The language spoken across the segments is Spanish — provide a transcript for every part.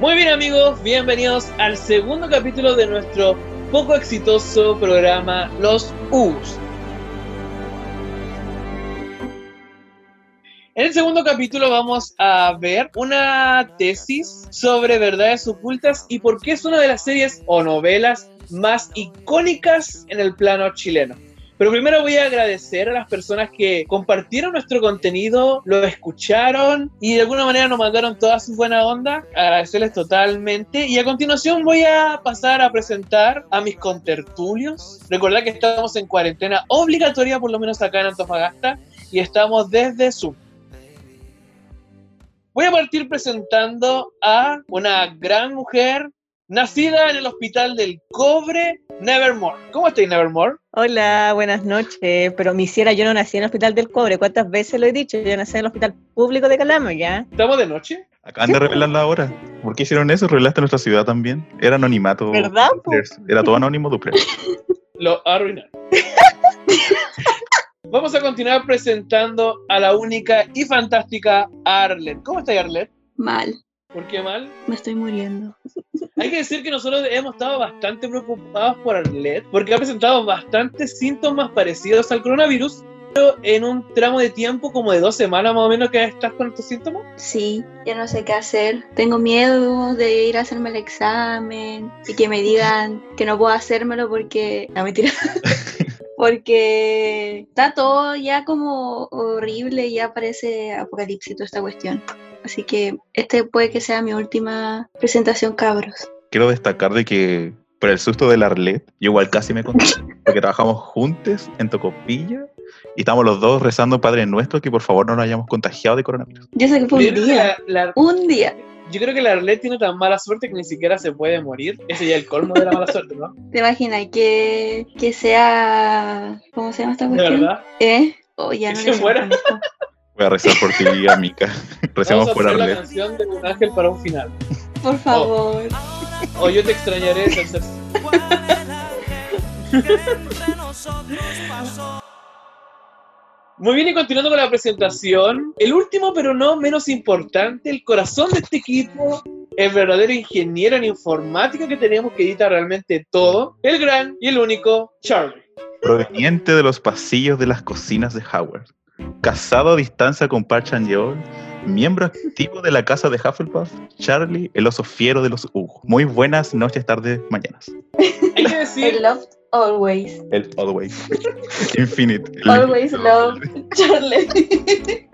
Muy bien amigos, bienvenidos al segundo capítulo de nuestro poco exitoso programa Los U's. En el segundo capítulo vamos a ver una tesis sobre verdades ocultas y por qué es una de las series o novelas más icónicas en el plano chileno. Pero primero voy a agradecer a las personas que compartieron nuestro contenido, lo escucharon y de alguna manera nos mandaron toda su buena onda. Agradecerles totalmente. Y a continuación voy a pasar a presentar a mis contertulios. Recordad que estamos en cuarentena obligatoria, por lo menos acá en Antofagasta, y estamos desde Zoom. Voy a partir presentando a una gran mujer nacida en el Hospital del Cobre, Nevermore. ¿Cómo estás, Nevermore? Hola, buenas noches. Pero me hiciera, yo no nací en el Hospital del Cobre. ¿Cuántas veces lo he dicho? Yo nací en el Hospital Público de Calama, ¿ya? ¿Estamos de noche? Acaban de revelar la hora. ¿Por qué hicieron eso? Revelaste nuestra ciudad también. Era anonimato. ¿Verdad? Era todo anónimo, Dupler. Lo arruinaron. Vamos a continuar presentando a la única y fantástica Arlet. ¿Cómo estás, Arlet? Mal. ¿Por qué mal? Me estoy muriendo. Hay que decir que nosotros hemos estado bastante preocupados por Arlet porque ha presentado bastantes síntomas parecidos al coronavirus, pero en un tramo de tiempo como de dos semanas más o menos que estás con estos síntomas. Sí, ya no sé qué hacer. Tengo miedo de ir a hacerme el examen y que me digan que no puedo hacérmelo porque... No, mentira. porque está todo ya como horrible, ya parece apocalipsis toda esta cuestión. Así que este puede que sea mi última presentación, cabros. Quiero destacar de que por el susto del Arlet, yo igual casi me conté, porque trabajamos juntos en Tocopilla y estamos los dos rezando Padre Nuestro que por favor no nos hayamos contagiado de coronavirus. Yo sé que fue un día. La- la- Un día. Yo creo que la Arlet tiene tan mala suerte que ni siquiera se puede morir. Ese ya es el colmo de la mala suerte, ¿no? ¿Te imaginas que, que sea. ¿Cómo se llama esta De cuestión? verdad. ¿Eh? Oh, ya no se muera. Voy a rezar por ti, amiga. Vamos a por poner la Arlet. canción de un ángel para un final. Por favor. O yo te extrañaré, entonces. Muy bien, y continuando con la presentación, el último pero no menos importante, el corazón de este equipo, el verdadero ingeniero en informática que tenemos que edita realmente todo, el gran y el único Charlie. Proveniente de los pasillos de las cocinas de Howard. Casado a distancia con Park Chan-yeol. Miembro activo de la casa de Hufflepuff. Charlie, el oso fiero de los Hugo. Muy buenas noches, tardes, mañanas. Hay que I loved always. El Always. Infinite. El Always infinito. love Charlie.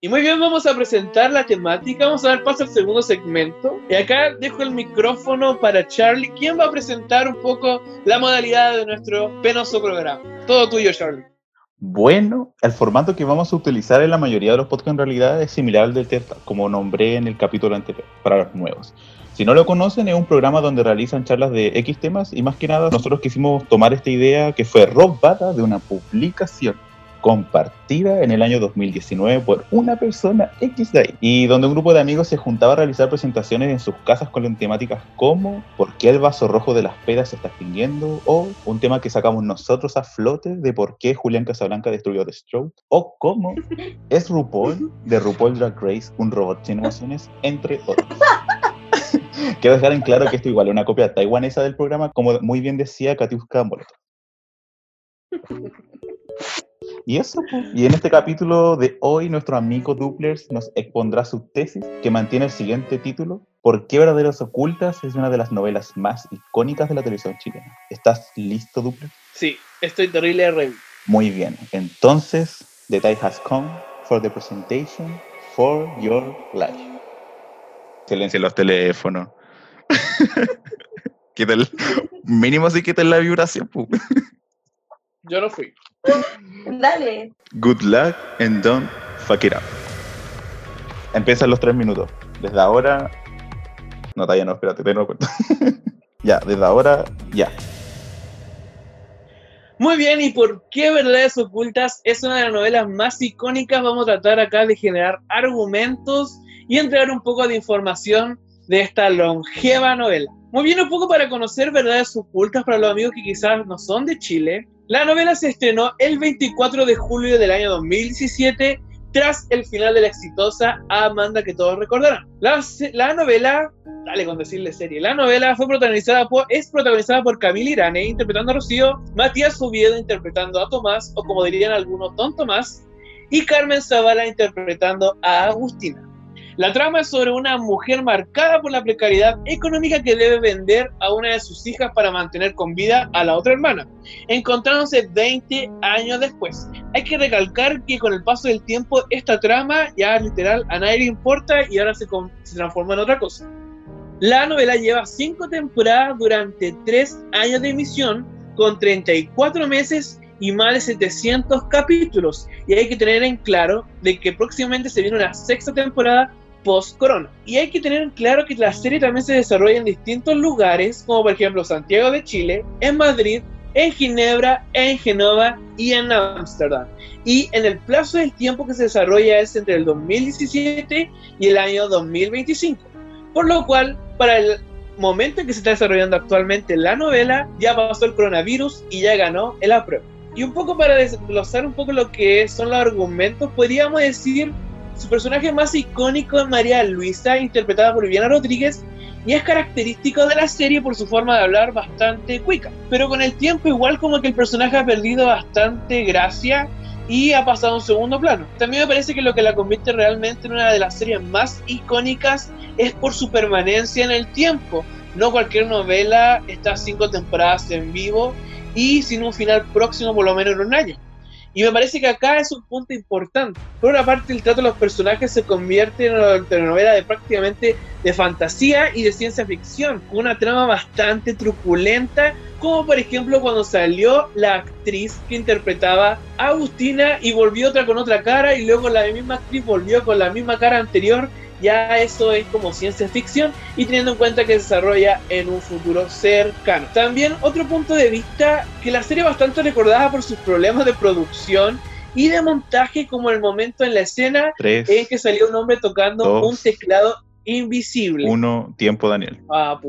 Y muy bien, vamos a presentar la temática, vamos a dar paso al segundo segmento. Y acá dejo el micrófono para Charlie, quien va a presentar un poco la modalidad de nuestro penoso programa. Todo tuyo, Charlie. Bueno, el formato que vamos a utilizar en la mayoría de los podcasts en realidad es similar al del TED, como nombré en el capítulo anterior, para los nuevos. Si no lo conocen, es un programa donde realizan charlas de X temas y más que nada nosotros quisimos tomar esta idea que fue robada de una publicación compartida en el año 2019 por una persona X de ahí, y donde un grupo de amigos se juntaba a realizar presentaciones en sus casas con temáticas como ¿por qué el vaso rojo de las pedas se está extinguiendo? o un tema que sacamos nosotros a flote de por qué Julián Casablanca destruyó The Stroke o cómo es RuPaul de RuPaul Drag Race un robot sin emociones, entre otros. Quiero dejar en claro que esto igual es una copia taiwanesa del programa, como muy bien decía Katiuska Molotov. Y eso, pues. y en este capítulo de hoy, nuestro amigo Duplers nos expondrá su tesis que mantiene el siguiente título: ¿Por qué Verdaderos Ocultas es una de las novelas más icónicas de la televisión chilena? ¿Estás listo, Duplers? Sí, estoy terrible ready. Muy bien, entonces, the time has come for the presentation for your life. Silencia los teléfonos. Quita el, mínimo si quita la vibración. pu. Yo no fui. Dale. Good luck and don't fuck it up. Empiezan los tres minutos. Desde ahora. No, todavía no, espérate, tengo cuenta. ya, desde ahora, ya. Muy bien, ¿y por qué Verdades Ocultas es una de las novelas más icónicas? Vamos a tratar acá de generar argumentos y entregar un poco de información de esta longeva novela. Muy bien, un poco para conocer Verdades Ocultas para los amigos que quizás no son de Chile. La novela se estrenó el 24 de julio del año 2017 tras el final de la exitosa Amanda que todos recordarán. La, la novela, dale con decirle serie, la novela fue protagonizada por, es protagonizada por Camille Irane interpretando a Rocío, Matías Oviedo interpretando a Tomás, o como dirían algunos, Don Tomás, y Carmen Zavala interpretando a Agustina. La trama es sobre una mujer marcada por la precariedad económica que debe vender a una de sus hijas para mantener con vida a la otra hermana, encontrándose 20 años después. Hay que recalcar que con el paso del tiempo esta trama ya literal a nadie le importa y ahora se, se transforma en otra cosa. La novela lleva 5 temporadas durante 3 años de emisión con 34 meses y más de 700 capítulos. Y hay que tener en claro de que próximamente se viene una sexta temporada post-corona. Y hay que tener en claro que la serie también se desarrolla en distintos lugares, como por ejemplo Santiago de Chile, en Madrid, en Ginebra, en Genova y en Ámsterdam. Y en el plazo del tiempo que se desarrolla es entre el 2017 y el año 2025. Por lo cual, para el momento en que se está desarrollando actualmente la novela, ya pasó el coronavirus y ya ganó el apruebo. Y un poco para desglosar un poco lo que son los argumentos, podríamos decir su personaje más icónico es María Luisa, interpretada por Viviana Rodríguez, y es característico de la serie por su forma de hablar bastante cuica. Pero con el tiempo igual como que el personaje ha perdido bastante gracia y ha pasado a un segundo plano. También me parece que lo que la convierte realmente en una de las series más icónicas es por su permanencia en el tiempo. No cualquier novela está cinco temporadas en vivo y sin un final próximo por lo menos en un año. Y me parece que acá es un punto importante. Por una parte, el trato de los personajes se convierte en una telenovela de prácticamente de fantasía y de ciencia ficción, con una trama bastante truculenta, como por ejemplo cuando salió la actriz que interpretaba a Agustina y volvió otra con otra cara y luego la misma actriz volvió con la misma cara anterior ya eso es como ciencia ficción y teniendo en cuenta que se desarrolla en un futuro cercano. También otro punto de vista que la serie bastante recordada por sus problemas de producción y de montaje como el momento en la escena en que salió un hombre tocando un teclado invisible. Uno, tiempo Daniel. Ah.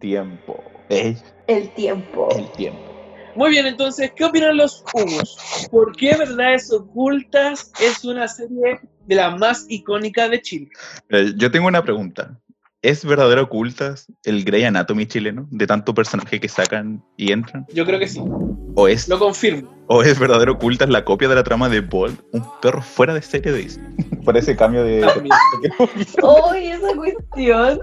Tiempo. El tiempo. El tiempo. Muy bien, entonces, ¿qué opinan los humos? ¿Por qué Verdades Ocultas es una serie de la más icónica de Chile. Eh, yo tengo una pregunta. ¿Es verdadero ocultas el Grey Anatomy chileno? De tanto personaje que sacan y entran. Yo creo que sí. ¿O es, Lo confirmo. ¿O es verdadero ocultas la copia de la trama de Bolt? Un perro fuera de serie de Disney. Por ese cambio de. ¡Uy, esa cuestión!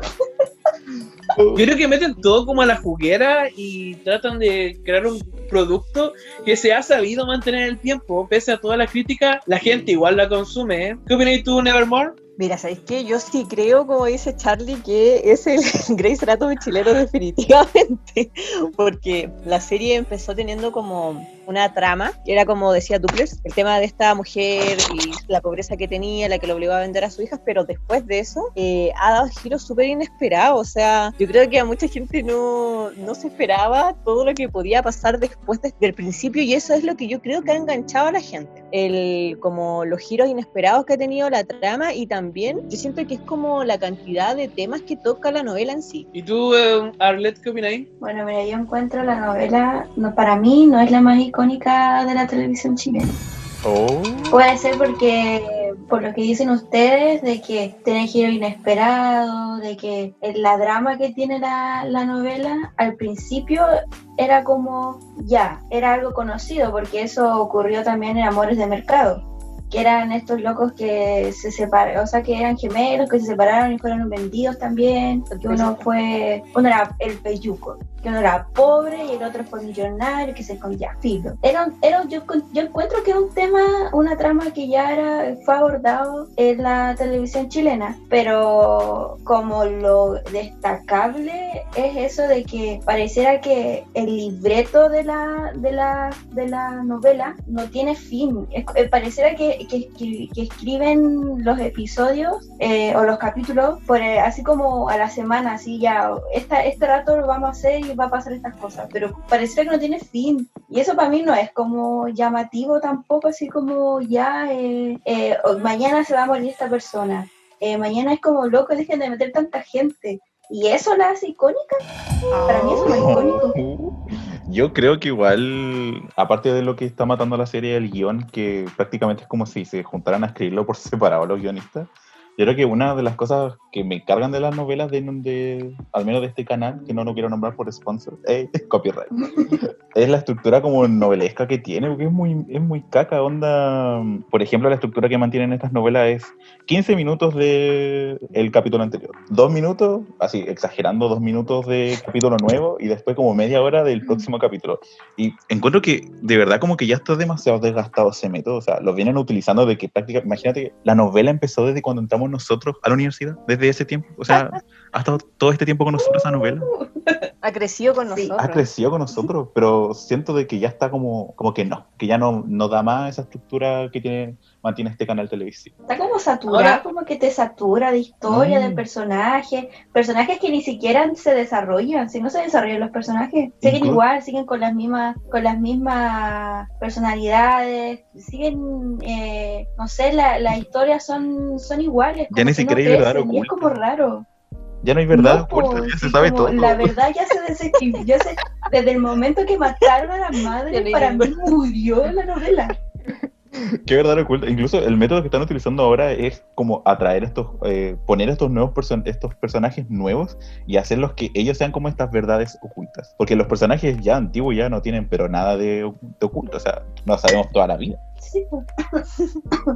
Yo creo que meten todo como a la juguera y tratan de crear un producto que se ha sabido mantener el tiempo. Pese a toda la crítica, la gente igual la consume. ¿eh? ¿Qué opinas tú, Nevermore? Mira, ¿sabéis qué? Yo sí creo, como dice Charlie, que es el Grey's Anatomy chileno definitivamente, porque la serie empezó teniendo como una trama, que era como decía Duplers, el tema de esta mujer y la pobreza que tenía, la que lo obligó a vender a sus hijas, pero después de eso eh, ha dado giros súper inesperados, o sea, yo creo que a mucha gente no, no se esperaba todo lo que podía pasar después desde el principio y eso es lo que yo creo que ha enganchado a la gente, el, como los giros inesperados que ha tenido la trama y también yo siento que es como la cantidad de temas que toca la novela en sí. ¿Y tú, eh, Arlette, qué opinas Bueno, mira, yo encuentro la novela, no, para mí no es la más icónica de la televisión chilena. Oh. Puede ser porque, por lo que dicen ustedes, de que tiene giro inesperado, de que la drama que tiene la, la novela al principio era como ya, era algo conocido, porque eso ocurrió también en Amores de Mercado que eran estos locos que se separaron, o sea, que eran gemelos, que se separaron y fueron vendidos también, porque uno fue, uno era el peyuco, que uno era pobre y el otro fue millonario, que se escondía filo. Era, era, yo, yo encuentro que es un tema, una trama que ya era, fue abordado en la televisión chilena, pero como lo destacable es eso de que pareciera que el libreto de la, de la, de la novela no tiene fin, es, eh, pareciera que que, escriben los episodios eh, o los capítulos por, eh, así como a la semana, así ya, esta, este rato lo vamos a hacer y va a pasar estas cosas, pero parece que no tiene fin. Y eso para mí no es como llamativo tampoco, así como ya, eh, mañana se va a morir esta persona. mañana es como loco, dejen de meter tanta gente. ¿Y eso la hace icónica? Para mí eso es icónico. Yo creo que igual, aparte de lo que está matando la serie, el guion, que prácticamente es como si se juntaran a escribirlo por separado los guionistas, yo creo que una de las cosas que me cargan de las novelas, de, de al menos de este canal, que no lo quiero nombrar por sponsor, eh, copyright, es la estructura como novelesca que tiene, porque es muy, es muy caca, onda. Por ejemplo, la estructura que mantienen estas novelas es 15 minutos de el capítulo anterior, dos minutos, así exagerando, dos minutos de capítulo nuevo y después como media hora del próximo capítulo. Y encuentro que de verdad como que ya está demasiado desgastado ese método, o sea, lo vienen utilizando de que prácticamente, imagínate, la novela empezó desde cuando entramos nosotros a la universidad, desde ese tiempo, o sea, ha estado todo este tiempo con nosotros esa novela. Ha crecido con Sí. nosotros. Ha crecido con nosotros, pero siento de que ya está como, como que no, que ya no, no da más esa estructura que tiene, mantiene este canal televisivo. Está como saturado, Ahora- como que te satura de historia, Mm. de personajes, personajes que ni siquiera se desarrollan, si no se desarrollan los personajes, siguen Inclu- igual, siguen con las mismas, con las mismas personalidades, siguen, eh, no sé, la- las historias son, son iguales. Ya ni siquiera hay crecen, y es como raro. Ya no hay verdad No, oculta, ya se sabe todo. La verdad ya se desequilibró, ya se- desde el momento que mataron a la no madre, para mí murió la novela. Qué verdad oculta. Incluso el método que están utilizando ahora es como atraer estos, eh, poner estos nuevos person- estos personajes nuevos y hacerlos que ellos sean como estas verdades ocultas. Porque los personajes ya antiguos ya no tienen pero nada de, de oculto, o sea, no sabemos toda la vida. Sí, po.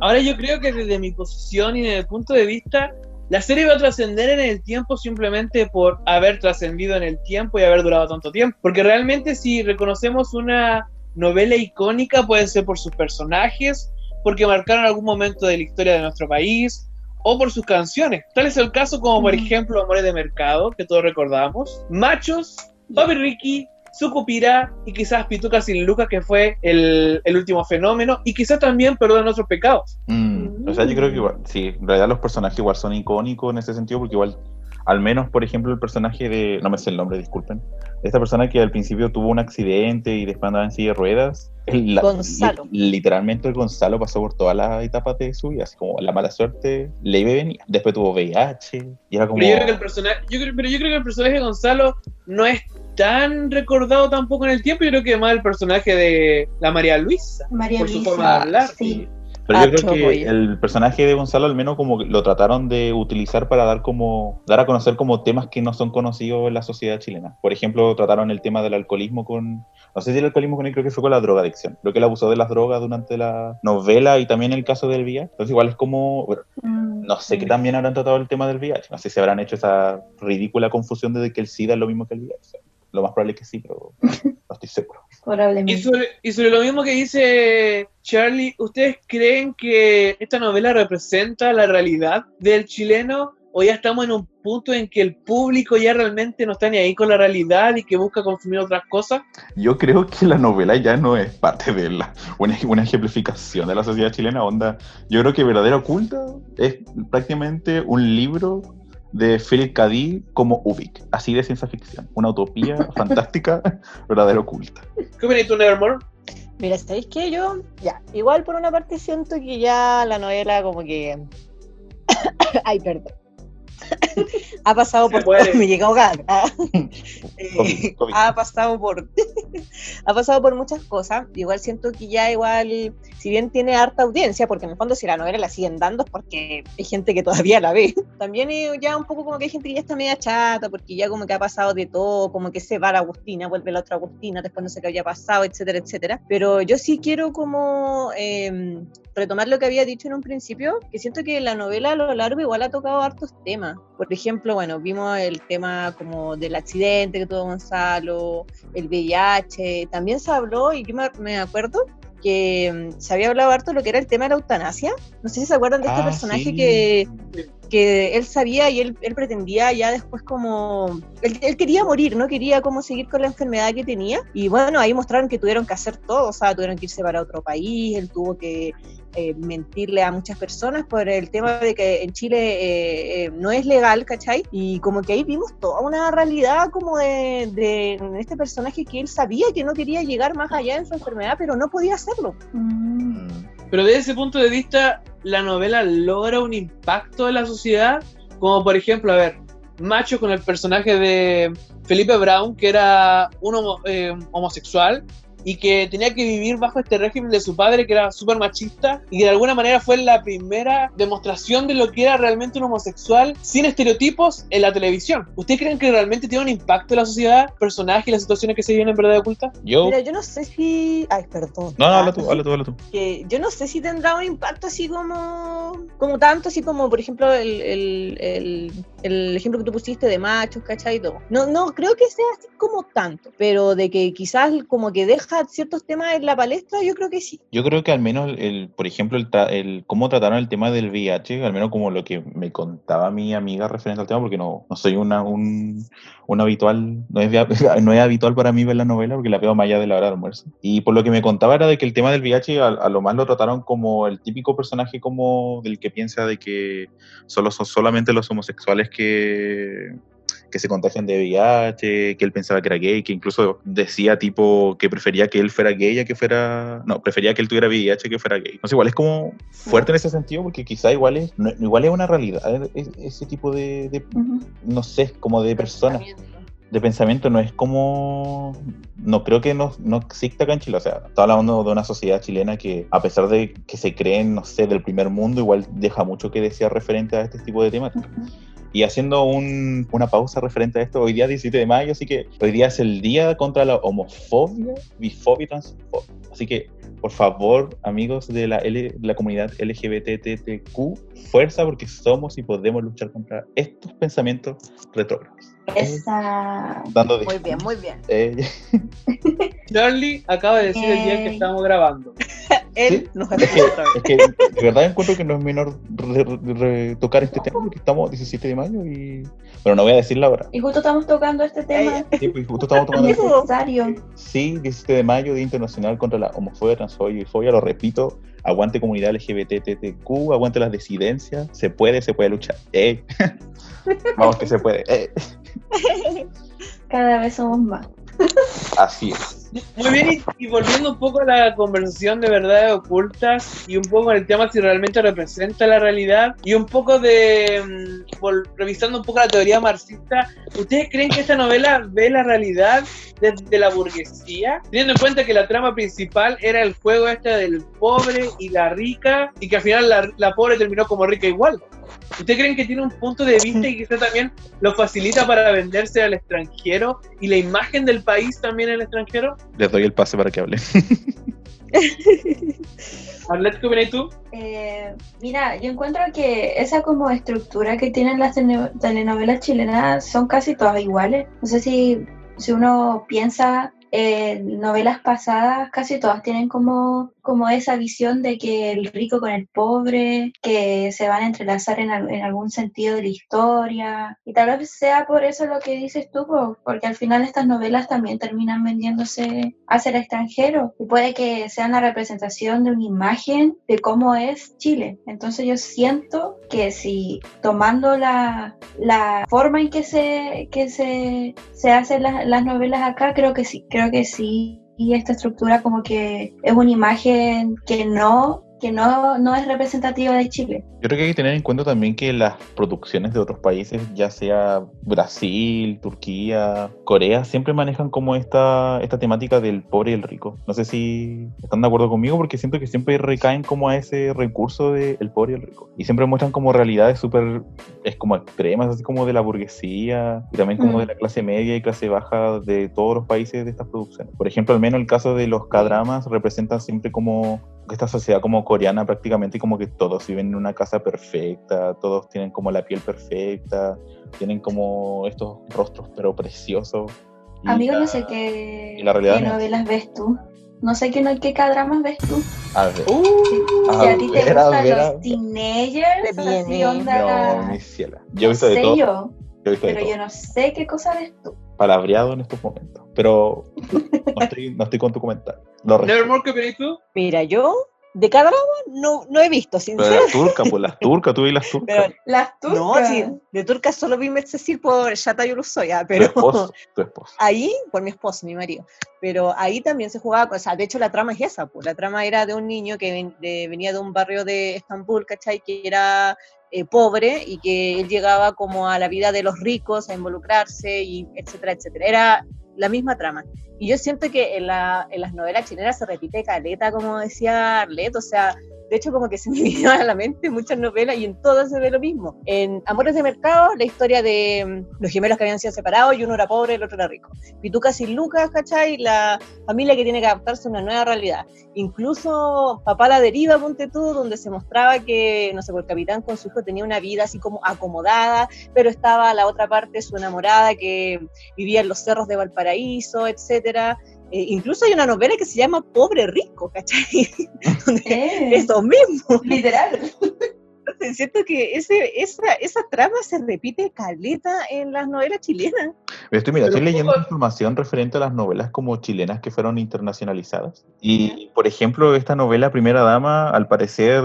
Ahora yo creo que desde mi posición y desde el punto de vista, la serie va a trascender en el tiempo simplemente por haber trascendido en el tiempo y haber durado tanto tiempo. Porque realmente si reconocemos una novela icónica puede ser por sus personajes, porque marcaron algún momento de la historia de nuestro país o por sus canciones. Tal es el caso como por ejemplo Amores de Mercado, que todos recordamos, Machos, Papi Ricky, Sucupira y quizás Pituca sin Lucas, que fue el, el último fenómeno, y quizás también Perdón Otros Pecados. Mm, O sea, yo creo que igual, sí, en realidad los personajes igual son icónicos en ese sentido, porque igual, al menos, por ejemplo, el personaje de, no me sé el nombre, disculpen, esta persona que al principio tuvo un accidente y después andaba en silla de ruedas, el- la- Gonzalo. li- literalmente el Gonzalo pasó por todas las etapas de su vida, así como la mala suerte le iba venía. Después tuvo VIH, y era como... Pero yo creo que el personaje, yo creo, pero yo creo que el personaje de Gonzalo no es tan recordado tampoco en el tiempo. Yo creo que más el personaje de la María Luisa, María por su Luisa, forma de hablar. sí. Pero yo creo que el personaje de Gonzalo al menos como que lo trataron de utilizar para dar como dar a conocer como temas que no son conocidos en la sociedad chilena. Por ejemplo, trataron el tema del alcoholismo con no sé si el alcoholismo con él creo que fue con la drogadicción. Creo que él abusó de las drogas durante la novela y también el caso del VIH. Entonces igual es como bueno, Mm, no sé qué mm. también habrán tratado el tema del VIH. No sé si habrán hecho esa ridícula confusión de que el SIDA es lo mismo que el VIH. Lo más probable es que sí, pero no estoy seguro. Probablemente. Y sobre, y sobre lo mismo que dice Charlie, ¿ustedes creen que esta novela representa la realidad del chileno? ¿O ya estamos en un punto en que el público ya realmente no está ni ahí con la realidad y que busca consumir otras cosas? Yo creo que la novela ya no es parte de la, una, una ejemplificación de la sociedad chilena. Onda, yo creo que Verdadera Oculta es prácticamente un libro de Philip K. Dick como Ubik, así de ciencia ficción. Una utopía fantástica, Verdadera Oculta. ¿Qué opinas tú, Nevermore? Mira, ¿sabéis qué? Yo, ya, igual por una parte siento que ya la novela como que... Ay, perdón. ha pasado Se por... puede. Me llega a ahogar. Eh, COVID, COVID. ha pasado por... ha pasado por muchas cosas. Igual siento que ya igual, si bien tiene harta audiencia, porque en el fondo si la novela la siguen dando es porque hay gente que todavía la ve. También ya un poco como que hay gente que ya está media chata, porque ya como que ha pasado de todo, como que se va la Agustina, vuelve la otra Agustina, después no sé qué había pasado, etcétera, etcétera. Pero yo sí quiero como eh, retomar lo que había dicho en un principio, que siento que la novela a lo largo igual ha tocado hartos temas. Por ejemplo, bueno, vimos el tema como del accidente que tuvo Gonzalo, el VIH, también se habló, y yo me, me acuerdo que mm, se había hablado harto de lo que era el tema de la eutanasia. No sé si se acuerdan de este Ah, personaje sí. que, que él sabía y él, él pretendía ya después como... Él, él quería morir, no quería como seguir con la enfermedad que tenía. Y bueno, ahí mostraron que tuvieron que hacer todo, o sea, tuvieron que irse para otro país, él tuvo que eh, mentirle a muchas personas por el tema de que en Chile eh, eh, no es legal, ¿cachai? Y como que ahí vimos toda una realidad como de, este personaje que él sabía que no quería llegar más allá en su enfermedad, pero no podía hacerlo. Mm. Pero desde ese punto de vista, la novela logra un impacto en la sociedad, como por ejemplo, a ver, macho con el personaje de Felipe Brown, que era un homo- eh, homosexual y que tenía que vivir bajo este régimen de su padre que era súper machista y que de alguna manera fue la primera demostración de lo que era realmente un homosexual sin estereotipos en la televisión. ¿Ustedes creen que realmente tiene un impacto en la sociedad, personajes y las situaciones que se viven en verdad oculta? Yo. Mira, yo no sé si. Ay, perdón. No, no, Ah, habla tú, habla tú, habla tú. que yo no sé si tendrá un impacto así como como tanto, así como por ejemplo el, el, el, el ejemplo que tú pusiste de machos, ¿cachai? y todo. No, no creo que sea así como tanto, pero de que quizás como que deja ciertos temas en la palestra, yo creo que sí. Yo creo que al menos, el, por ejemplo, el, el cómo trataron el tema del VIH, al menos como lo que me contaba mi amiga referente al tema, porque no, no soy una, un, un habitual, no es, no es habitual para mí ver la novela, porque la veo más allá de la hora de almuerzo. Y por lo que me contaba era de que el tema del VIH a, a lo más lo trataron como el típico personaje como del que piensa de que solo son solamente los homosexuales que que se contagian de VIH, que él pensaba que era gay, que incluso decía tipo que prefería que él fuera gay a que fuera, no, prefería que él tuviera VIH que fuera gay. Entonces igual es como fuerte en ese sentido porque quizá igual es, no- igual es una realidad es- ese tipo de, de, Ujú. no sé, como de personas, de pensamiento, no es como, no creo que no, no exista acá en Chile, o sea, está hablando de una sociedad chilena que a pesar de que se creen, no sé, del primer mundo, igual deja mucho que desear referente a este tipo de temáticas. Ujú. Y haciendo un- una pausa referente a esto, hoy día 17 de mayo, así que hoy día es el día contra la homofobia, bifobia y transfobia. Así que, por favor, amigos de la, L- la comunidad LGBTTQ, fuerza porque somos y podemos luchar contra estos pensamientos retrógrados. Esa. Dando Muy bien, muy bien. Eh, Charlie acaba de decir el día que Yay. estamos grabando. Él Sí. nos es, que, escucha otra vez. es que de verdad encuentro que no es menor re- re- re- tocar este tema porque estamos 17 de mayo y... Pero no voy a decir la hora. Y justo estamos tocando este tema Sí, pues, justo estamos tomando este necesario. Sí, 17 de mayo, Día Internacional contra la Homofobia, Transfobia y Bifobia, lo repito, aguante comunidad LGBTTQ, aguante las disidencias, se puede, se puede luchar. ¡Eh! Vamos que se puede. ¡Eh! Cada vez somos más. Así es. Muy bien, y, volviendo un poco a la conversación de verdades ocultas y un poco el tema si realmente representa la realidad y un poco de, mm, revisando un poco la teoría marxista, ¿ustedes creen que esta novela ve la realidad desde la burguesía? Teniendo en cuenta que la trama principal era el juego este del pobre y la rica y que al final la pobre terminó como rica igual. ¿Ustedes creen que tiene un punto de vista y quizá también lo facilita para venderse al extranjero y la imagen del país también al extranjero? Les doy el pase para que hablen. Arlet, ¿qué opinas tú? Eh, mira, yo encuentro que esa como estructura que tienen las tele- telenovelas chilenas son casi todas iguales. No sé si, si uno piensa en novelas pasadas, casi todas tienen como, como esa visión de que el rico con el pobre, que se van a entrelazar en, en algún sentido de la historia. Y tal vez sea por eso lo que dices tú, po, porque al final estas novelas también terminan vendiéndose hacia el extranjero. Y puede que sean la representación de una imagen de cómo es Chile. Entonces yo siento que si tomando la, la forma en que se, que se, se hacen las, las novelas acá, creo que sí, creo que sí. Y esta estructura como que es una imagen que no, que no, no es representativa de Chile. Yo creo que hay que tener en cuenta también que las producciones de otros países, ya sea Brasil, Turquía, Corea, siempre manejan como esta, esta temática del pobre y el rico. No sé si están de acuerdo conmigo porque siento que siempre recaen como a ese recurso del pobre y el rico. Y siempre muestran como realidades súper, es como extremas, así como de la burguesía y también como Mm. de la clase media y clase baja de todos los países de estas producciones. Por ejemplo, al menos el caso de los K-dramas representan siempre como esta sociedad como coreana prácticamente como que todos viven en una casa perfecta, todos tienen como la piel perfecta, tienen como estos rostros pero preciosos. Amigo, la- no sé qué, y la realidad qué no es novelas ves tú. No sé qué, no, qué dramas ves tú. A ver, Uh, a si a ti te gustan los ver. teenagers, así onda... no, mi ciela. Yo he no visto de sé todo, yo, yo he visto de pero todo. yo no sé qué cosa ves tú. Palabreado en estos momentos, pero no estoy, no estoy con tu comentario. Nevermore, ¿qué opinas tú? Mira, yo de cada no, no he visto, Pero sinceramente. las turcas, pues las turcas, tú y las turcas. Pero, Las turcas. no, sí, de turca solo vi Cecil por Shata Yurusoya, tu pero esposo, tu esposo. ahí, por mi esposo, mi marido, pero ahí también se jugaba, o sea, de hecho la trama es esa, pues la trama era de un niño que ven- de- venía de un barrio de Estambul, ¿cachai? Que era eh, pobre y que él llegaba como a la vida de los ricos a involucrarse y etcétera, etcétera. Era la misma trama. Y yo siento que en, la, en las novelas chilenas se repite caleta, como decía Arlet, o sea, de hecho, como que se me vino a la mente muchas novelas y en todas se ve lo mismo. En Amores de Mercado, la historia de mm, los gemelos que habían sido separados y uno era pobre y el otro era rico. Pitucas y Lucas, ¿cachai? La familia que tiene que adaptarse a una nueva realidad. Incluso Papá la deriva, ponte tú, donde se mostraba que, no sé, el capitán con su hijo tenía una vida así como acomodada, pero estaba la otra parte, su enamorada, que vivía en los cerros de Valparaíso, etcétera. Eh, incluso hay una novela que se llama Pobre Rico, ¿cachai? Donde Eh. eso mismo. Literal. Entonces, siento que ese, esa, esa trama se repite caleta en las novelas chilenas. Estoy, mira, Pero estoy leyendo poco- información referente a las novelas como chilenas que fueron internacionalizadas. Y, por ejemplo, esta novela Primera Dama, al parecer,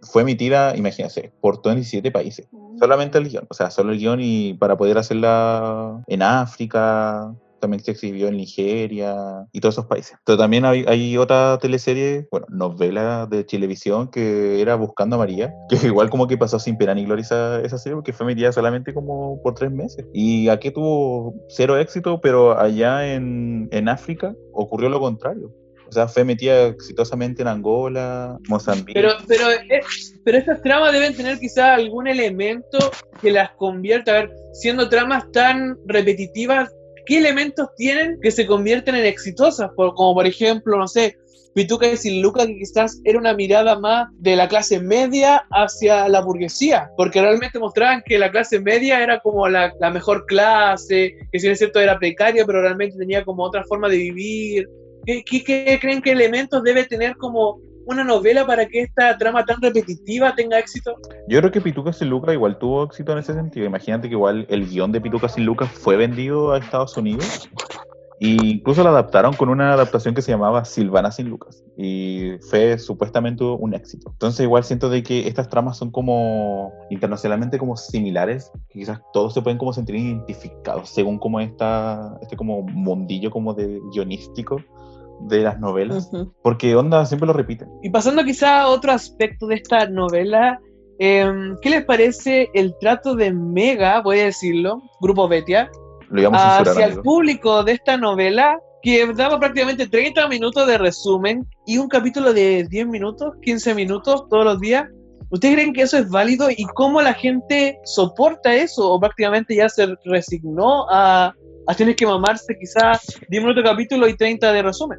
fue emitida, imagínense, por 27 países. Solamente el guion, o sea, solo el guion y para poder hacerla en África, también se exhibió en Nigeria y todos esos países. Pero también hay, hay otra teleserie, bueno, novela de televisión que era Buscando a María, que igual como que pasó sin pena ni gloria esa, esa serie porque fue emitida solamente como por tres meses. Y aquí tuvo cero éxito, pero allá en, en África ocurrió lo contrario. O sea, fue metida exitosamente en Angola, Mozambique. Pero, pero, eh, pero estas tramas deben tener quizás algún elemento que las convierta, a ver, siendo tramas tan repetitivas, ¿qué elementos tienen que se convierten en exitosas? Por- como por ejemplo, no sé, Pituca y Sin Luca, que quizás era una mirada más de la clase media hacia la burguesía, porque realmente mostraban que la clase media era como la, la mejor clase, que si es cierto era precaria, pero realmente tenía como otra forma de vivir. ¿Qué, qué- qué creen que elementos debe tener como una novela para que esta trama tan repetitiva tenga éxito? Yo creo que Pituca sin Lucas igual tuvo éxito en ese sentido. Imagínate que igual el guion de Pituca sin Lucas fue vendido a Estados Unidos. E incluso lo adaptaron con una adaptación que se llamaba Silvana sin Lucas. Y fue supuestamente un éxito. Entonces igual siento de que estas tramas son como internacionalmente como similares. Quizás todos se pueden como sentir identificados según como esta, este como mundillo como de guionístico de las novelas. Porque onda siempre lo repiten. Y pasando quizá a otro aspecto de esta novela, em, ¿qué les parece el trato de Mega, voy a decirlo, Grupo Betia, Lo a hacia el público de esta novela? Que daba prácticamente 30 minutos de resumen y un capítulo de 10 minutos, 15 minutos todos los días. ¿Ustedes creen que eso es válido y cómo la gente soporta eso o prácticamente ya se resignó a, a tener que mamarse quizás 10 minutos de capítulo y 30 de resumen?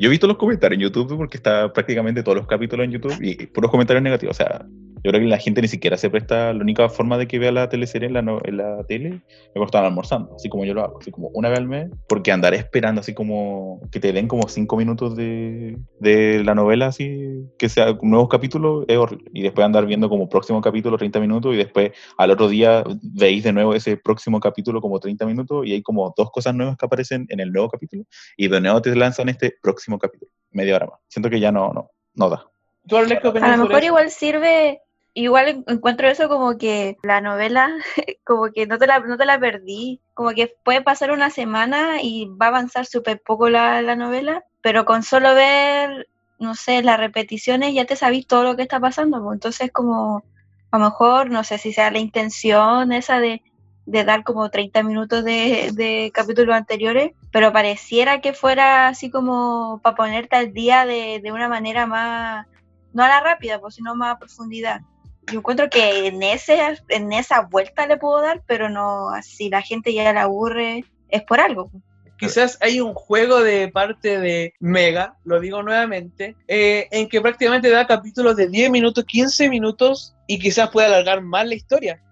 Yo he visto los comentarios en YouTube porque está prácticamente todos los capítulos en YouTube y puros comentarios negativos. O sea, yo creo que la gente ni siquiera se presta. La única forma de que vea la teleserie en la, no- en la tele es cuando están almorzando, así como yo lo hago, así como una vez al mes, porque andar esperando así como que te den como cinco minutos de, de la novela, así que sea nuevos capítulos, es horrible. Y después andar viendo como próximo capítulo 30 minutos y después al otro día veis de nuevo ese próximo capítulo como 30 minutos y hay como dos cosas nuevas que aparecen en el nuevo capítulo y de nuevo te lanzan este próximo capítulo, media hora más. Siento que ya no, no, no da. ¿Tú, Arles, qué opinas A lo mejor igual sirve, igual en- encuentro eso como que la novela, como que no te la, no te la perdí, como que puede pasar una semana y va a avanzar súper poco la, la novela, pero con solo ver, no sé, las repeticiones ya te sabís todo lo que está pasando, pues, entonces como, a lo mejor, no sé si sea la intención esa de, de dar como 30 minutos de, de capítulos anteriores, pero pareciera que fuera así como para ponerte al día de, de una manera más no a la rápida, pues, sino más a profundidad. Yo encuentro que en, ese, en esa vuelta le puedo dar, pero no, si la gente ya la aburre, es por algo. quizás hay un juego de parte de Mega, lo digo nuevamente, eh, en que prácticamente da capítulos de 10 minutos, 15 minutos y quizás pueda alargar más la historia.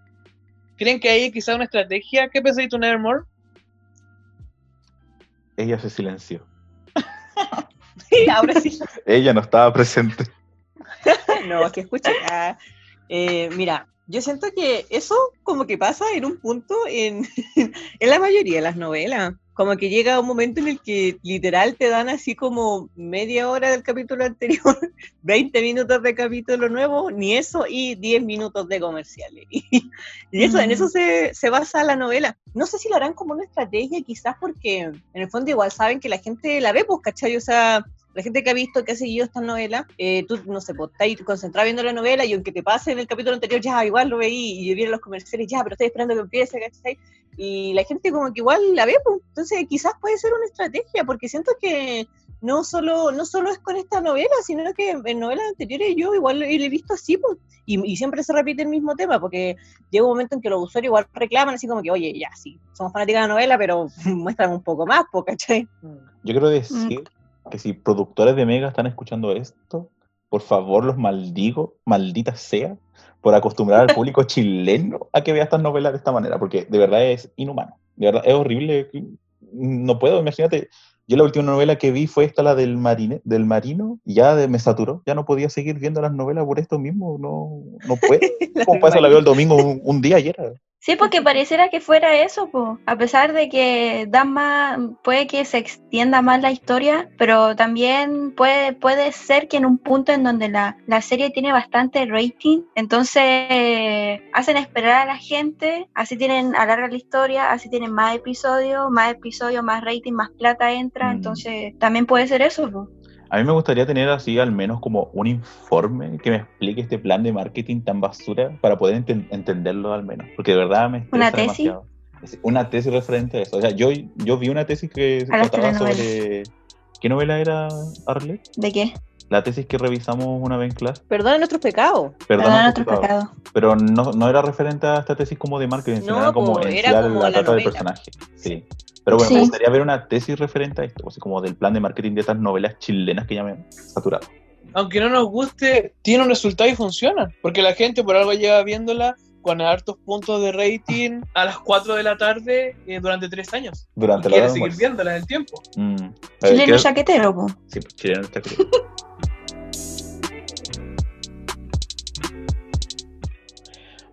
¿Creen que hay quizás una estrategia? ¿Qué pensáis tú, Nevermore? Ella se silenció. Ahora sí. Ella no estaba presente. No, que escucha. ah, eh, mira, yo siento que eso como que pasa en un punto en, en la mayoría de las novelas. Como que llega un momento en el que literal te dan así como media hora del capítulo anterior, 20 minutos de capítulo nuevo, ni eso, y 10 minutos de comerciales. Y, y eso, en eso se, se basa la novela. No sé si lo harán como una estrategia, quizás porque en el fondo igual saben que la gente la ve, pues, ¿cachai? O sea, la gente que ha visto, que ha seguido esta novela, eh, tú, no sé, pues, estás concentrado viendo la novela y aunque te pase en el capítulo anterior, ya igual lo veí y vienen los comerciales, ya, pero estoy esperando que empiece, ¿cachai? Y la gente como que igual la ve, pues, entonces quizás puede ser una estrategia, porque siento que no solo, no solo es con esta novela, sino que en novelas anteriores yo igual lo he visto así, pues, y, y, siempre se repite el mismo tema, porque llega un momento en que los usuarios igual reclaman así como que, oye, ya, sí, somos fanáticos de la novela, pero muestran un poco más, ¿cachai? Yo quiero decir mm. Que si productores de Mega están escuchando esto, por favor los maldigo, maldita sea, por acostumbrar al público chileno a que vea estas novelas de esta manera, porque de verdad es inhumano, de verdad es horrible, no puedo, imagínate, yo la última novela que vi fue esta, la del, marine, del marino, y ya me saturó, ya no podía seguir viendo las novelas por esto mismo, no, no puedo. Como pasa, la veo el domingo un, un día ayer. Sí, porque pareciera que fuera eso, po. a pesar de que dan más, puede que se extienda más la historia, pero también puede, puede ser que en un punto en donde la, la serie tiene bastante rating, entonces hacen esperar a la gente, así tienen, alarga la historia, así tienen más episodios, más episodios, más rating, más plata entra, mm. entonces también puede ser eso. Po. A mí me gustaría tener así al menos como un informe que me explique este plan de marketing tan basura para poder entenderlo al menos, porque de verdad me ¿Una tesis? demasiado. Una tesis referente a eso. O sea, yo, yo vi una tesis que se trataba sobre... ¿Qué novela era, Arlet? ¿De qué? La tesis que revisamos una vez en clase. Perdona nuestros pecados. Perdona, nuestros pecados. Pero no, no, era referente a esta tesis como de marketing, sino era como, era como la, trata del personaje. Sí. Pero bueno, me gustaría ver una tesis referente a esto, así como del plan de marketing de estas novelas chilenas que ya me han saturado. Aunque no nos guste, tiene un resultado y funciona, porque la gente por algo lleva viéndola con hartos puntos de rating a las 4 de la tarde eh, durante 3 años. Durante y quiere seguir viéndola en el tiempo. Mm. Chileno chaquetero, po. Sí, pues, chileno chaquetero.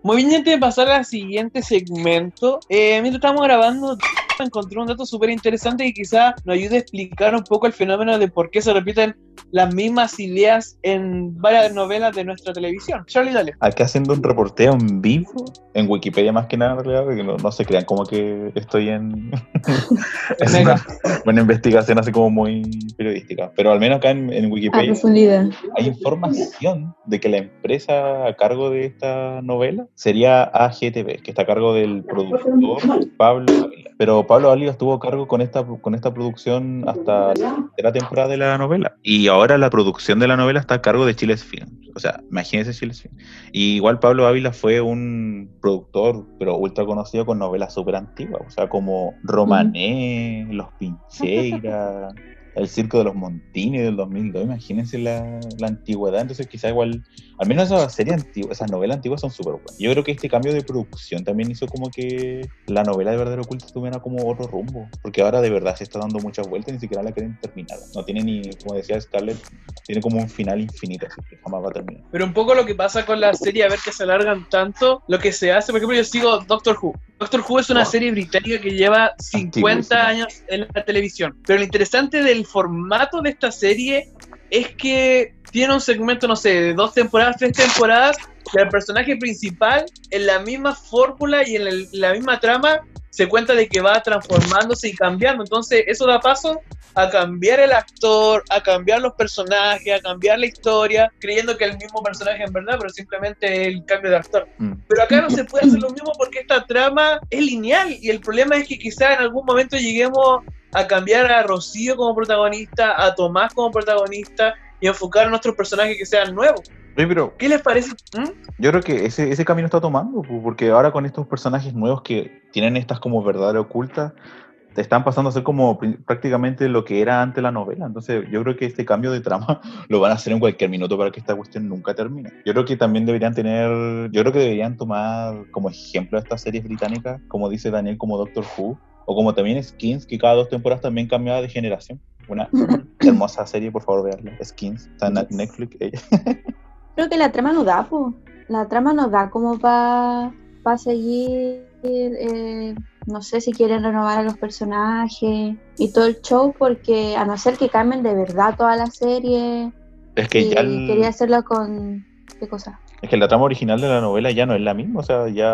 Muy bien, antes de pasar al siguiente segmento, eh, mientras estamos grabando, encontré un dato súper interesante y quizá nos ayude a explicar un poco el fenómeno de por qué se repiten las mismas ideas en varias novelas de nuestra televisión. Charlie, dale. Aquí haciendo un reporteo en vivo, en Wikipedia más que nada, en realidad, porque no, se crean como que estoy en una, investigación así como muy periodística. Pero al menos acá en, Wikipedia hay información de que la empresa a cargo de esta novela sería AGTV, que está a cargo del productor Pablo. Pero Pablo Ávila estuvo a cargo con esta, con esta producción hasta la temporada de la novela. Y ahora ahora la producción de la novela está a cargo de Chiles Film. O sea, imagínense Chiles Film. Y igual Pablo Ávila fue un productor, pero ultra conocido con novelas súper antiguas. O sea, como Romané, Los Pincheiras. El Circo de los Montini del 2002, imagínense la, antigüedad, entonces quizá igual, al menos esas series antiguas, esas novelas antiguas son súper buenas. Yo creo que este cambio de producción también hizo como que la novela de Verdadero Oculto tuviera como otro rumbo, porque ahora de verdad se está dando muchas vueltas y ni siquiera la quieren terminar. No tiene ni, como decía Scarlett, tiene como un final infinito, así que jamás va a terminar. Pero un poco lo que pasa con la serie, a ver que se alargan tanto, lo que se hace, por ejemplo, yo sigo Doctor Who. Doctor Who es una serie británica que lleva 50 años en la televisión, pero lo interesante del formato de esta serie es que tiene un segmento, no sé, de dos temporadas, tres temporadas, y el personaje principal, en la misma fórmula y en la misma trama, se cuenta de que va transformándose y cambiando. Entonces, eso da paso a cambiar el actor, a cambiar los personajes, a cambiar la historia, creyendo que el mismo personaje en verdad, pero simplemente el cambio de actor. Mm. Pero acá no se puede hacer lo mismo porque esta trama es lineal y el problema es que quizá en algún momento lleguemos a cambiar a Rocío como protagonista, a Tomás como protagonista y enfocar a nuestros personajes que sean nuevos. ¿Qué les parece? ¿Mm? Yo creo que ese, ese camino está tomando, porque ahora con estos personajes nuevos que tienen estas como verdad ocultas, te están pasando a ser como prácticamente lo que era antes la novela. Entonces, yo creo que este cambio de trama lo van a hacer en cualquier minuto para que esta cuestión nunca termine. Yo creo que también deberían tener, yo creo que deberían tomar como ejemplo a estas series británicas, como dice Daniel, como Doctor Who, o como también Skins, que cada dos temporadas también cambiaba de generación. Una hermosa serie, por favor, veanla. Skins, está en Netflix. Creo que la trama no da, pues. La trama no da como para pa seguir, eh, no sé si quieren renovar a los personajes y todo el show, porque a no ser que cambien de verdad toda la serie. Es que ya. Quería hacerlo con. ¿Qué cosa? Es que la trama original de la novela ya no es la misma, o sea, ya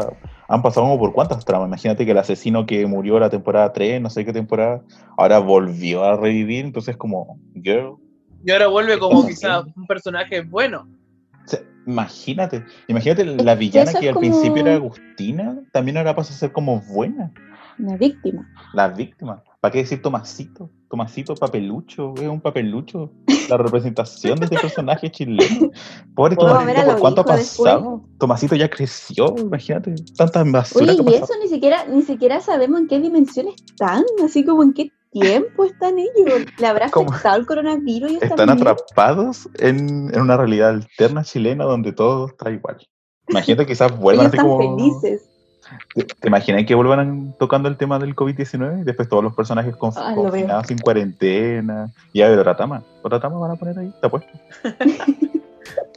han pasado como por cuántas tramas. Imagínate que el asesino que murió la temporada 3, no sé qué temporada, ahora volvió a revivir, entonces como, girl, Y ahora vuelve como quizá un personaje bueno. Imagínate, imagínate la villana que al como- principio era Agustina, también ahora pasa a ser como buena, Una víctima. la víctima. ¿Para qué decir Tomasito? Tomasito papelucho, es un papelucho. La representación de este personaje chileno. Pobre Tomasito, ¿por cuánto ha hijos después. pasado? Tomasito ya creció, imagínate, tanta basura Oye, y pasado. eso ni siquiera, ni siquiera sabemos en qué dimensión están, así como en qué tiempo están ellos. ¿Le habrá afectado el coronavirus? ellos Están también? atrapados en, en una realidad alterna chilena donde todo está igual. Imagínate quizás vuelvan Ellos así están como... felices. ¿Te, te imaginas que vuelvan tocando el tema del COVID-19 y después todos los personajes conf- Ah, confinados sin cuarentena? Y a ver, otra tama. Otra tama van a poner ahí, te apuesto.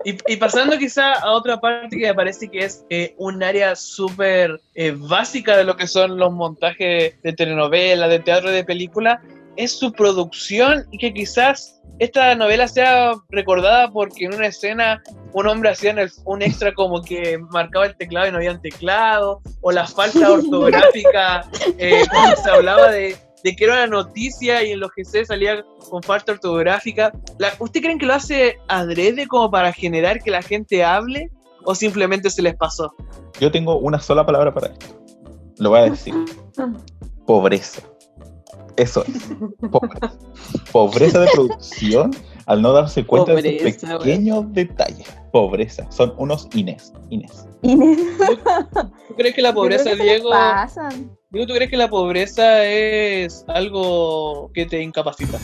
Y, y pasando quizá a otra parte que me parece que es eh, un área súper eh, básica de lo que son los montajes de telenovelas, de teatro y de película, es su producción y que quizás esta novela sea recordada porque en una escena un hombre hacía en el- un extra como que marcaba el teclado y no había teclado, o la falta ortográfica, eh, cuando se hablaba de, de que era una noticia y en los que se salía con falta ortográfica. La- ¿Usted creen que lo hace adrede como para generar que la gente hable o simplemente se les pasó? Yo tengo una sola palabra para esto. Lo voy a decir. Pobreza. Eso es. Pobreza. Pobreza de producción al no darse cuenta de estos pequeños detalles. Pobreza. Son unos Inés. Inés. Inés, ¿Tú crees que la pobreza, que Diego, pasan. Diego, ¿tú crees que la pobreza es algo que te incapacita?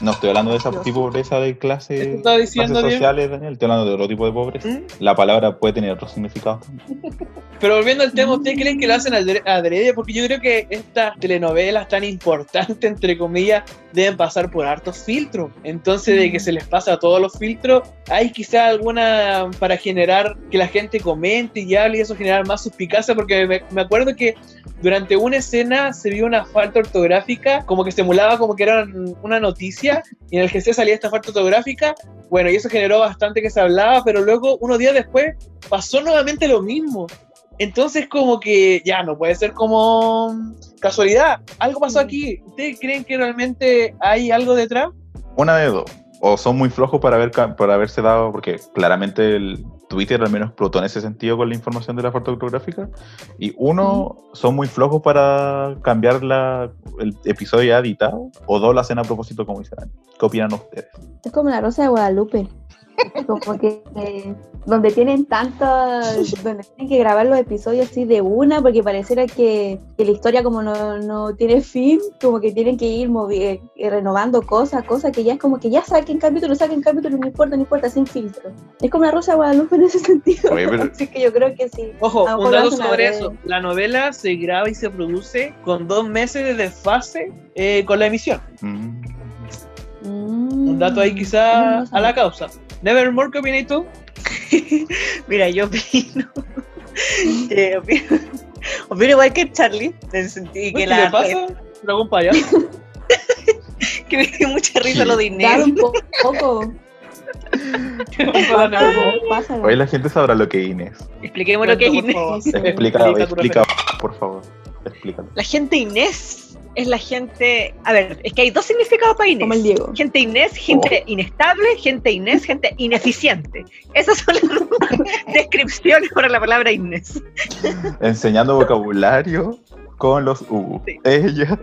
No estoy hablando de ese tipo de pobreza de clase, ¿Eso estaba diciendo, clases sociales, Daniel. Estoy hablando de otro tipo de pobreza. ¿Mm? La palabra puede tener otros significados también. Pero volviendo al tema, ¿ustedes creen que lo hacen adre- adrede? Porque yo creo que estas telenovelas tan importantes, entre comillas, deben pasar por hartos filtros. Entonces, de que se les pasa a todos los filtros, hay quizá alguna para generar que la gente comente y hable y eso generar más suspicacia, porque me, me acuerdo que durante una escena se vio una falta ortográfica, como que se emulaba como que era una noticia, y en el que se salía esta falta ortográfica. Bueno, y eso generó bastante que se hablaba, pero luego, unos días después, pasó nuevamente lo mismo. Entonces, como que ya no puede ser como casualidad. Algo pasó aquí. ¿Ustedes creen que realmente hay algo detrás? Una de dos. O son muy flojos para, haber, para haberse dado, porque claramente el Twitter al menos explotó en ese sentido con la información de la falta ortográfica. Y uno, son muy flojos para cambiar la, el episodio ya editado. O dos, lo hacen a propósito como dicen. ¿Qué opinan ustedes? Es como la Rosa de Guadalupe. Como que eh, donde tienen tantas, donde tienen que grabar los episodios así de una, porque pareciera que, que la historia como no, no tiene fin, como que tienen que ir movi- eh, renovando cosas, cosas que ya es como que ya saquen capítulo, saquen capítulo, no importa, no importa, sin filtro. Es como la Rosa de Guadalupe en ese sentido. Oye, pero- Así que yo creo que sí. Ojo, un dato sobre eso. La novela se graba y se produce con dos meses de desfase eh, con la emisión. Mm. Un dato ahí Mm, quizá a la causa. Nevermore, ¿qué opinas tú? Mira, yo opino. eh, opino, opino igual que Charlie, en el sentido que ¿Qué la le pasa? ¿Pero algún payaso? que me dio mucha risa lo de Dar Inés. un po- poco. Pásalo. Hoy la gente sabrá lo que es Inés. Expliquemos lo que es Inés. Explica, explica, por favor. Explícalo. La gente Inés es la gente. A ver, es que hay dos significados para Inés. Como el Diego. Gente Inés, gente inestable, gente Inés, gente ineficiente. Esas son las descripciones para la palabra Inés. Enseñando vocabulario con los U. Sí. Ella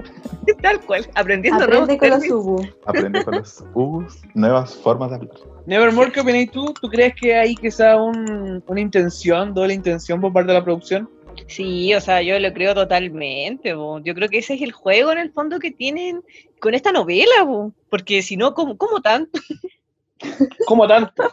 Tal cual, aprendiendo Aprende nuevos con los. Ubu. aprende con los U nuevas formas de hablar. Nevermore, ¿qué opinas tú? ¿Tú crees que hay quizá un- una intención, doble intención por parte de la producción? Sí, o sea, yo lo creo totalmente. bo. Yo creo que ese es el juego en el fondo que tienen con esta novela, bo. porque si no, ¿cómo, cómo tanto? ¿Cómo tanto?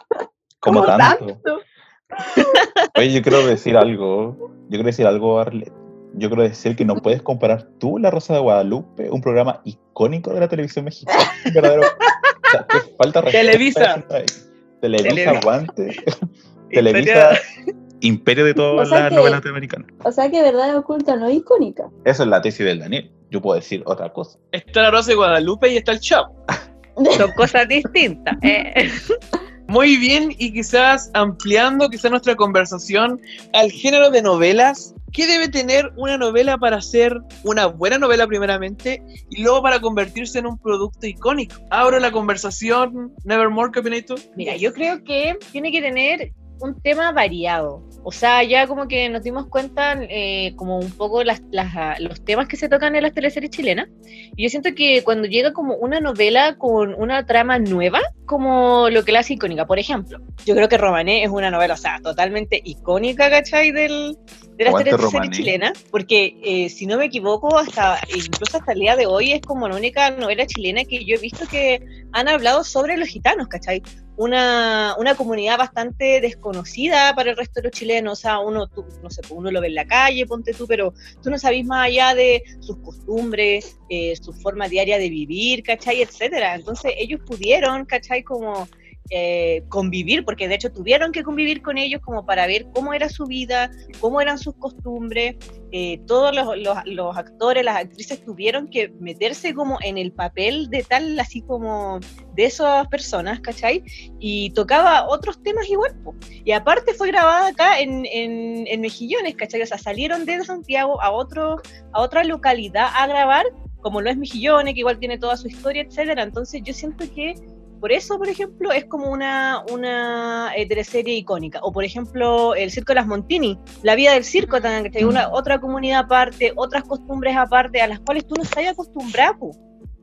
Como ¿Cómo tanto. Oye, yo quiero decir algo. Yo quiero decir algo, Arlet. Yo quiero decir que no puedes comparar tú La Rosa de Guadalupe, un programa icónico de la televisión mexicana. Verdadero. O sea, qué falta Televisa. Televisa, Televisa. aguante. Televisa, imperio de todas O sea las que- novelas americanas. O sea que verdad oculta no es icónica. Eso es la tesis del Daniel. Yo puedo decir otra cosa. Está la Rosa de Guadalupe y está el Chavo. Son cosas distintas. eh. Muy bien, y quizás ampliando quizás nuestra conversación al género de novelas, ¿qué debe tener una novela para ser una buena novela primeramente y luego para convertirse en un producto icónico? Abro la conversación, Nevermore, ¿qué opinas tú? Mira, yo creo que tiene que tener un tema variado. O sea, ya como que nos dimos cuenta eh, como un poco las, las- los temas que se tocan en las teleseries chilenas. Y yo siento que cuando llega como una novela con una trama nueva, como lo que la hace icónica, por ejemplo, yo creo que Romané es una novela, o sea, totalmente icónica, ¿cachai? Del, de las teleseries chilenas, porque eh, si no me equivoco, hasta incluso hasta el día de hoy es como la única novela chilena que yo he visto que han hablado sobre los gitanos, ¿cachai? Una, una comunidad bastante desconocida para el resto de los chilenos. O sea, uno, no sé, pues, uno lo ve en la calle, ponte tú, pero tú no sabes más allá de sus costumbres, eh, su forma diaria de vivir, ¿cachai? Etcétera. Entonces ellos pudieron, ¿cachai? Como eh, convivir, porque de hecho tuvieron que convivir con ellos como para ver cómo era su vida, cómo eran sus costumbres. Eh, todos los, los, actores, las actrices tuvieron que meterse como en el papel de tal, así como de esas personas, ¿cachai? Y tocaba otros temas igual. po. Y aparte fue grabada acá en, en, en Mejillones, ¿cachai? O sea, salieron de Santiago a, otro, a otra localidad a grabar, como lo es Mejillones, que igual tiene toda su historia, etcétera. Entonces yo siento que por eso, por ejemplo, es como una, una eh, teleserie icónica. O, por ejemplo, el Circo de las Montini, la vida del circo, también, que hay una, otra comunidad aparte, otras costumbres aparte, a las cuales tú no estás acostumbrado.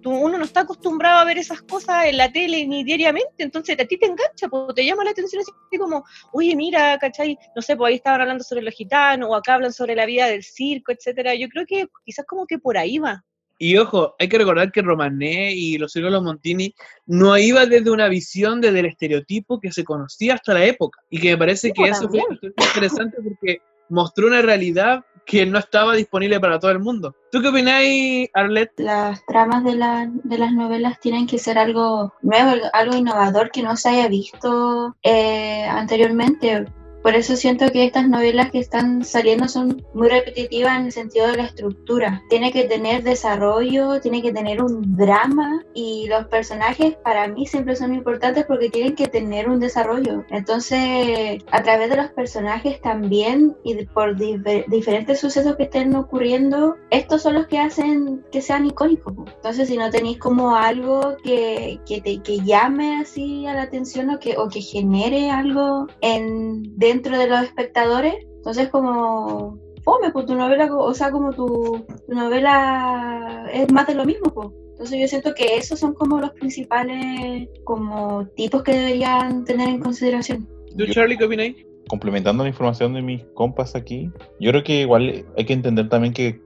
Tú, uno no está acostumbrado a ver esas cosas en la tele ni diariamente, entonces a ti te engancha, pues, te llama la atención así como, oye, mira, ¿cachai? No sé, pues ahí estaban hablando sobre los gitanos, o acá hablan sobre la vida del circo, etcétera. Yo creo que quizás como que por ahí va. Y ojo, hay que recordar que Romané y los Circos de los Montini no iba desde una visión desde el estereotipo que se conocía hasta la época. Y que me parece Sí, que pues, eso fue también. muy interesante porque mostró una realidad que no estaba disponible para todo el mundo. ¿Tú qué opináis, Arlette? Las tramas de, la- de las novelas tienen que ser algo nuevo, algo innovador que no se haya visto eh, anteriormente. Por eso siento que estas novelas que están saliendo son muy repetitivas en el sentido de la estructura. Tiene que tener desarrollo, tiene que tener un drama y los personajes para mí siempre son importantes porque tienen que tener un desarrollo. Entonces, a través de los personajes también y de- por difer- diferentes sucesos que estén ocurriendo, estos son los que hacen que sean icónicos. Entonces, si no tenéis como algo que, que, te, que llame así a la atención o que, o que genere algo en, dentro de los espectadores, entonces como fome, pues tu novela, o sea, como tu, tu novela es más de lo mismo, pues. Entonces yo siento que esos son como los principales como tipos que deberían tener en consideración. ¿Tú, Charlie, qué opináis? complementando la información de mis compas aquí, yo creo que igual hay que entender también que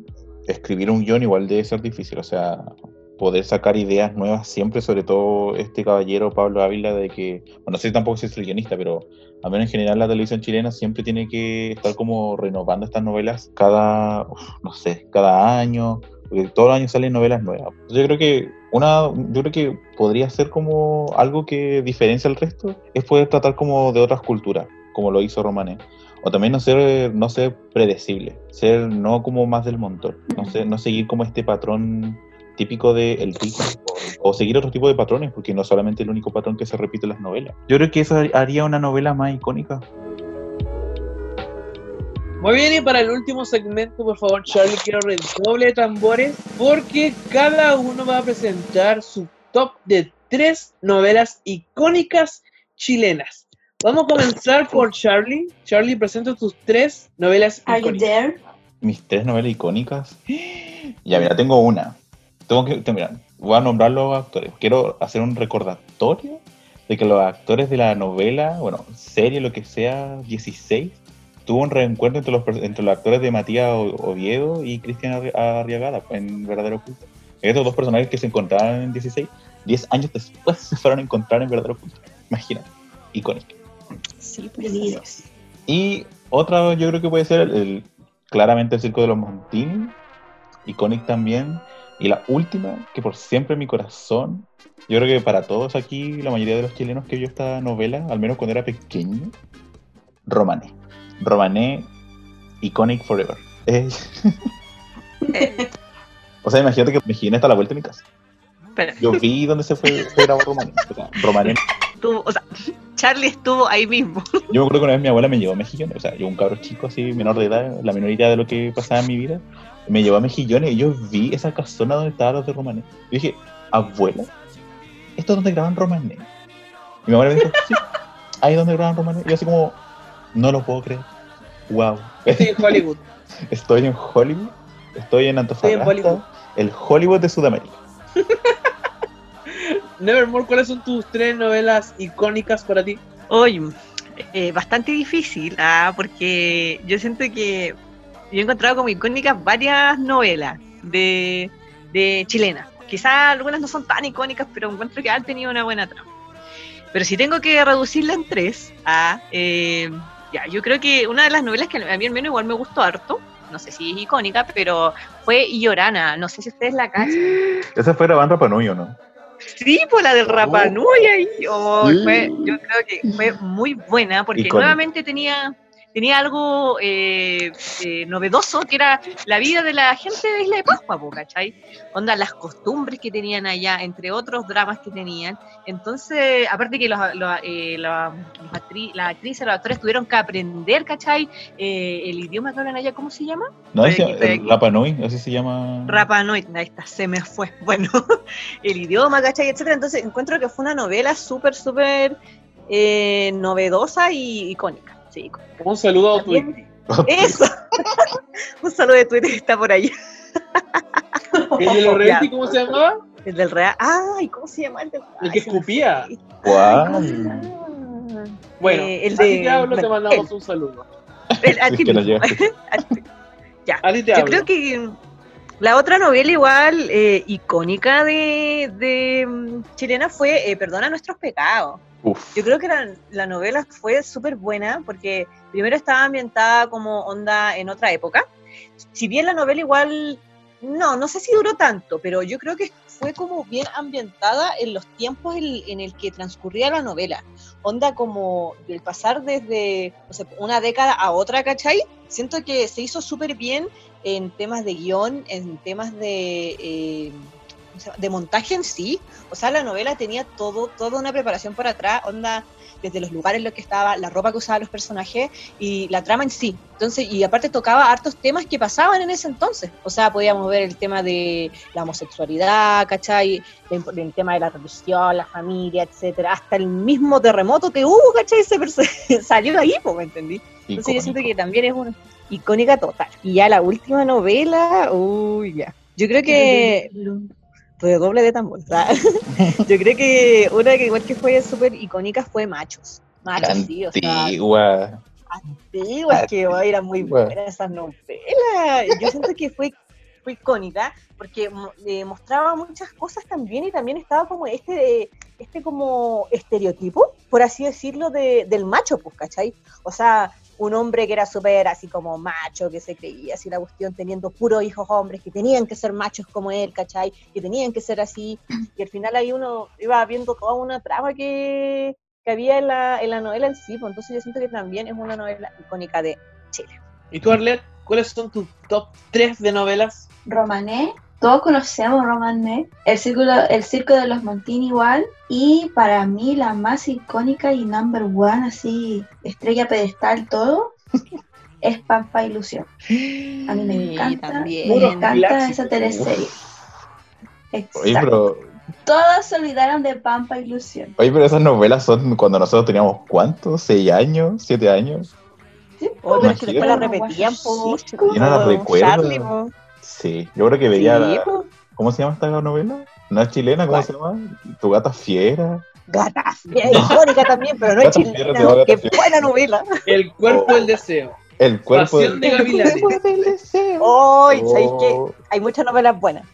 escribir un guion igual debe ser difícil, o sea, poder sacar ideas nuevas siempre, sobre todo este caballero Pablo Ávila, de que, bueno, no sé tampoco si es el guionista, pero al menos en general la televisión chilena siempre tiene que estar como renovando estas novelas cada, no sé, cada año, porque todos los años salen novelas nuevas. Yo creo que una, yo creo que podría ser como algo que diferencia al resto, es poder tratar como de otras culturas, como lo hizo Romané. O también no ser, no ser predecible, ser no como más del montón, no, ser- no seguir como este patrón típico de el pico, o, o seguir otro tipo de patrones, porque no solamente el único patrón que se repite en las novelas. Yo creo que eso haría una novela más icónica. Muy bien, y para el último segmento, por favor, Charlie, quiero redoble de tambores, porque cada uno va a presentar su top de tres novelas icónicas chilenas. Vamos a comenzar por Charlie. Charlie, presenta tus tres novelas Are you icónicas. there? Mis tres novelas icónicas. Ya, mira, tengo una. Tengo que, te- mira, voy a nombrar los actores. Quiero hacer un recordatorio de que los actores de la novela, bueno, serie, lo que sea, 16, tuvo un reencuentro entre los, entre los actores de Matías Oviedo y Cristian Arri- Arriagada en Verdadero Culto. Estos dos personajes que se encontraban en 16, 10 años después se fueron a encontrar en Verdadero Culto. Imagínate, icónico. Sí, pues. Y otra, yo creo que puede ser el, el- claramente el Circo de los Montini, Iconic también. Y la última, que por siempre en mi corazón, yo creo que para todos aquí, la mayoría de los chilenos que vio esta novela, al menos cuando era pequeño, Romané. Romané, Iconic Forever. Es- o sea, imagínate que Mejillén está a la vuelta de mi casa. Yo vi dónde se fue, se grabó Romané. O sea, Romané o sea, Charlie estuvo ahí mismo. Yo me acuerdo que una vez mi abuela me llevó a Mejillones, o sea, yo un cabro chico así, menor de edad, la menor idea de lo que pasaba en mi vida, me llevó a Mejillones y yo vi esa casona donde estaban los de Romané. Yo dije, abuela, ¿esto es donde graban Romané? Y mi abuela me dijo, sí, ahí es donde graban Romané. Y yo así como, no lo puedo creer. Wow. Estoy en Hollywood. Estoy en Hollywood, estoy en Antofagasta, Hollywood. el Hollywood de Sudamérica. Nevermore, ¿cuáles son tus tres novelas icónicas para ti? Hoy, eh, bastante difícil, ah, porque yo siento que yo he encontrado como icónicas varias novelas de, de chilenas. Quizás algunas no son tan icónicas, pero encuentro que han tenido una buena trama. Pero si tengo que reducirla en tres, ah, eh, ya, yo creo que una de las novelas que a mí al menos igual me gustó harto, no sé si es icónica, pero fue Llorana. No sé si ustedes la cachan. Esa fue grabando Rapa Nui, ¿o no? Sí, pues la del Rapa Nui ahí. Oh, Sí. fue- yo creo que fue muy buena porque nuevamente tenía, tenía algo eh, eh, novedoso que era la vida de la gente de Isla de Pascua, ¿cachai? Onda, las costumbres que tenían allá, entre otros dramas que tenían. Entonces, aparte que los, los, eh, los actri- las actrices, los actores tuvieron que aprender, ¿cachai? Eh, el idioma que hablan allá, ¿cómo se llama? No. Rapa Nui, así se llama. Rapa Nui, ahí está, se me fue. Bueno, el idioma, ¿cachai? Etcétera. Entonces encuentro que fue una novela súper, súper eh, novedosa y icónica. Un saludo a tu También- Eso. Un saludo de Twitter que está por ahí. ¿El de los Ya. reality cómo se llamaba? El del Real. Ay, ¿cómo se llama el del El que escupía. Ah. Bueno, Eh, el a ti de- te hablo, te bueno, mandamos un saludo. El- a Es ti que mismo. A ti. Ya. A ti te Yo hablo. creo que la otra novela igual eh, icónica de, de, mm, chilena fue eh, Perdona nuestros pecados. Yo creo que la, la novela fue súper buena porque primero estaba ambientada como onda en otra época. Si bien la novela igual, no, no sé si duró tanto, pero yo creo que fue como bien ambientada en los tiempos en, en el que transcurría la novela. Onda como del pasar desde una década a otra, ¿cachai? Siento que se hizo súper bien en temas de guion, en temas de... eh. De montaje en sí, o sea, la novela tenía todo, toda una preparación por atrás, onda, desde los lugares en los que estaba, la ropa que usaban los personajes y la trama en sí. Entonces, y aparte tocaba hartos temas que pasaban en ese entonces. O sea, podíamos ver el tema de la homosexualidad, ¿cachai? El, el tema de la religión, la familia, etcétera, hasta el mismo terremoto que hubo, ¿cachai? Se salió ahí, pues, ¿me entendí? Entonces yo siento que también es una icónica total. Y ya la última novela, uy, ya. Yo creo que fue doble de tambor. ¿sabes? Yo creo que una que igual que fue súper icónica fue Machos. Machos, sí, o sea, Antigua. antiguo, es que oh, eran muy buenas esas novelas. Yo siento que fue, fue icónica porque eh, mostraba muchas cosas también y también estaba como este, este como estereotipo, por así decirlo, de, del macho, pues, ¿cachai? O sea, un hombre que era súper así como macho, que se creía así la cuestión, teniendo puros hijos hombres, que tenían que ser machos como él, ¿cachai? Que tenían que ser así. Y al final ahí uno iba viendo toda una trama que, que había en la, en la novela en sí, pues entonces yo siento que también es una novela icónica de Chile. ¿Y tú, Arlet, cuáles son tus top 3 de novelas? Romané, todos conocemos Romané, el círculo, el circo de los Montini igual, y para mí la más icónica y number one, así, estrella pedestal, todo, es Pampa Ilusión. A mí me encanta, también. me encanta clásico. esa teleserie. Oye, Exacto. pero, Todos se olvidaron de Pampa Ilusión. oye, pero esas novelas son cuando nosotros teníamos, ¿cuántos? ¿Seis años? ¿Siete años? Sí, Oh, pero es que después la repetían, po, Yo no la recuerdo. Charlie, po. Sí, yo creo que veía... Sí, la- po. ¿Cómo se llama esta novela? ¿No es chilena? ¿Cómo ¿Cuál? se llama? Tu gata fiera. Gata Fiera, icónica también, pero no es Gata chilena. Qué Fiera. buena novela. El cuerpo del deseo. El cuerpo Pasión de Gavilanes. del deseo. Hoy, ¿sabéis qué? Oh. Hay muchas novelas buenas.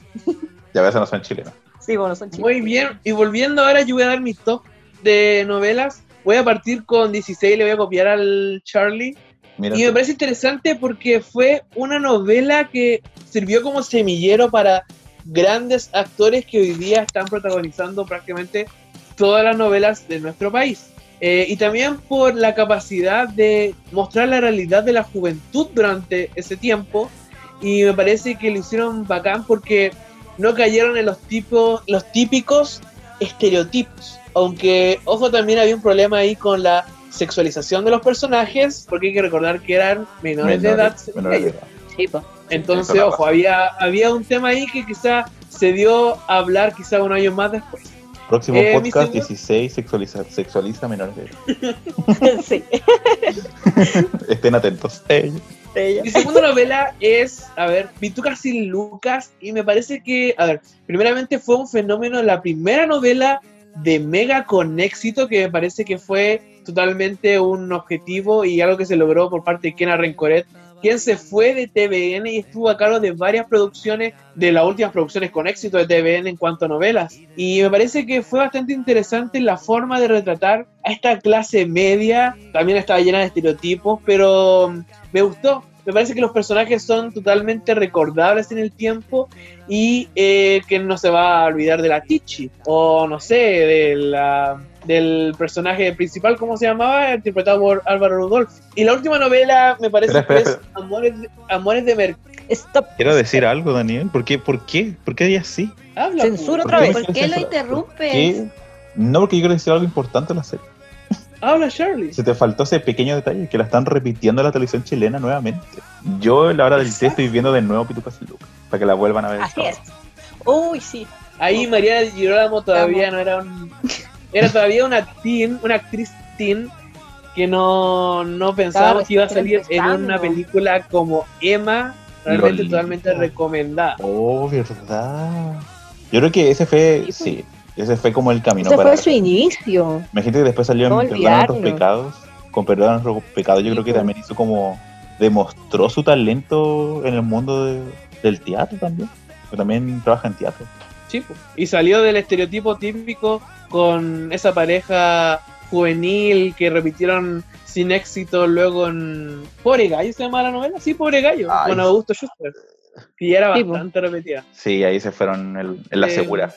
Ya a veces no son chilenas. Sí, bueno, son chilenas. Muy bien. Y volviendo ahora, yo voy a dar mi top de novelas. Voy a partir con 16, le voy a copiar al Charlie. Mira, Y me parece interesante porque fue una novela que sirvió como semillero para grandes actores que hoy día están protagonizando prácticamente todas las novelas de nuestro país. Eh, y también por la capacidad de mostrar la realidad de la juventud durante ese tiempo. Y me parece que lo hicieron bacán porque no cayeron en los, tipos, los típicos estereotipos. Aunque, ojo, también había un problema ahí con la sexualización de los personajes, porque hay que recordar que eran menores, de edad. menores de edad. Sí, po. Entonces, Eso ojo, había, había un tema ahí que quizá se dio a hablar quizá unos años más después. Próximo Eh, podcast segundo- 16 sexualiza, sexualiza menores de edad. sí. Estén atentos. Ella. Mi segunda novela es, a ver, Pituca sin Lucas, y me parece que, a ver, primeramente fue un fenómeno, la primera novela de Mega con éxito, que me parece que fue totalmente un objetivo y algo que se logró por parte de Kena Rencoret, quien se fue de TVN y estuvo a cargo de varias producciones, de las últimas producciones con éxito de TVN en cuanto a novelas. Y me parece que fue bastante interesante la forma de retratar a esta clase media, también estaba llena de estereotipos, pero mm, me gustó. Me parece que los personajes son totalmente recordables en el tiempo y eh, que no se va a olvidar de la Tichi o no sé, de la- del personaje principal, ¿cómo se llamaba? Interpretado por Álvaro Rudolph. Y la última novela me parece Espera, que espera, es Amores, de- Amores de Mercado. Stop. Quiero decir algo, Daniel. ¿Por qué? ¿Por qué? ¿Por qué así? Habla. Censura otra vez. ¿Por qué lo ¿Por interrumpes? qué? No, porque yo quiero decir algo importante en la serie. Habla, Shirley. Se te faltó ese pequeño detalle que la están repitiendo en la televisión chilena nuevamente. Yo, en la hora del té, estoy viendo de nuevo Pituca sin Lucas para que la vuelvan a ver. Así es. Uy, sí. Ahí María Girolamo todavía no era un. Era todavía una teen, una actriz teen que no, no pensábamos que iba a salir en una película como Emma, realmente Lolita. totalmente recomendada. Oh, verdad. Yo creo que ese fue, Sí, pues. ese fue como el camino Ese para. fue su inicio. Imagínate que después salió en No Perdón nuestros pecados. Con Perdón nuestros pecados, yo Sí, creo que pues. también hizo como. demostró su talento en el mundo de- del teatro también. Que también trabaja en teatro. Sí, po. y salió del estereotipo típico con esa pareja juvenil que repitieron sin éxito luego en Pobre Gallo se llama la novela, sí, Pobre Gallo, Ay. con Augusto Schuster, que ya era Sí, po. bastante repetida. Sí, ahí se fueron el- en la Eh, segura.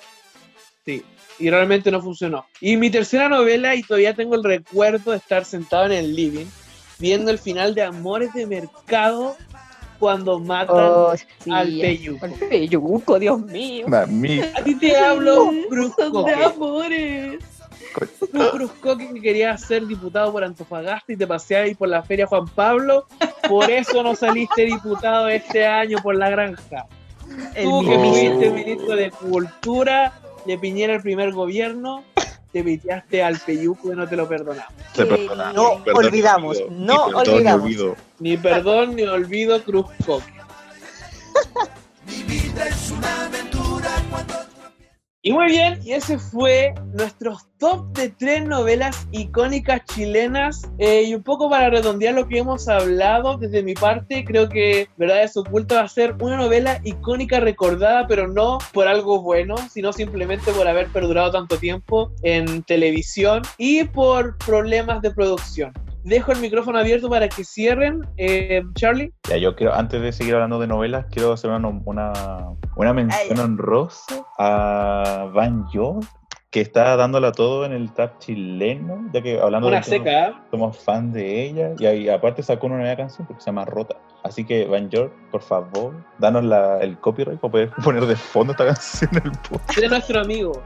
Sí, y realmente no funcionó. Y mi tercera novela, y todavía tengo el recuerdo de estar sentado en el living, viendo el final de Amores de Mercado cuando matan Oh, sí. al Peyuco. Al peyuco, Dios mío. Mami, A ti te hablo, Cruz Son de amores. Tú, Cruz Coque, que querías ser diputado por Antofagasta y te ahí por la Feria Juan Pablo, por eso no saliste diputado este año por la granja. El Tú que fuiste ministro de Cultura de Piñera el primer gobierno, te piteaste al peyuco y no te lo perdonamos. se Qué perdona. No Perdón olvidamos, no Ni perdón ni olvidamos. olvido. Ni perdón ni olvido Cruz Coque. Y muy bien, y ese fue nuestro top de tres novelas icónicas chilenas. Eh, y un poco para redondear lo que hemos hablado, desde mi parte, creo que Verdades Ocultas va a ser una novela icónica recordada, pero no por algo bueno, sino simplemente por haber perdurado tanto tiempo en televisión y por problemas de producción. Dejo el micrófono abierto para que cierren. Eh, Charlie. Ya, yo quiero, antes de seguir hablando de novelas, quiero hacer una, una, una mención honrosa a Van Yo, que está dándola todo en el trap chileno, ya que hablando Una de que seca, somos fan de ella, y, ahí, aparte sacó una nueva canción porque se llama Rota. Así que, Van York, por favor, danos la, el copyright para poder poner de fondo esta canción en el podcast. de nuestro amigo.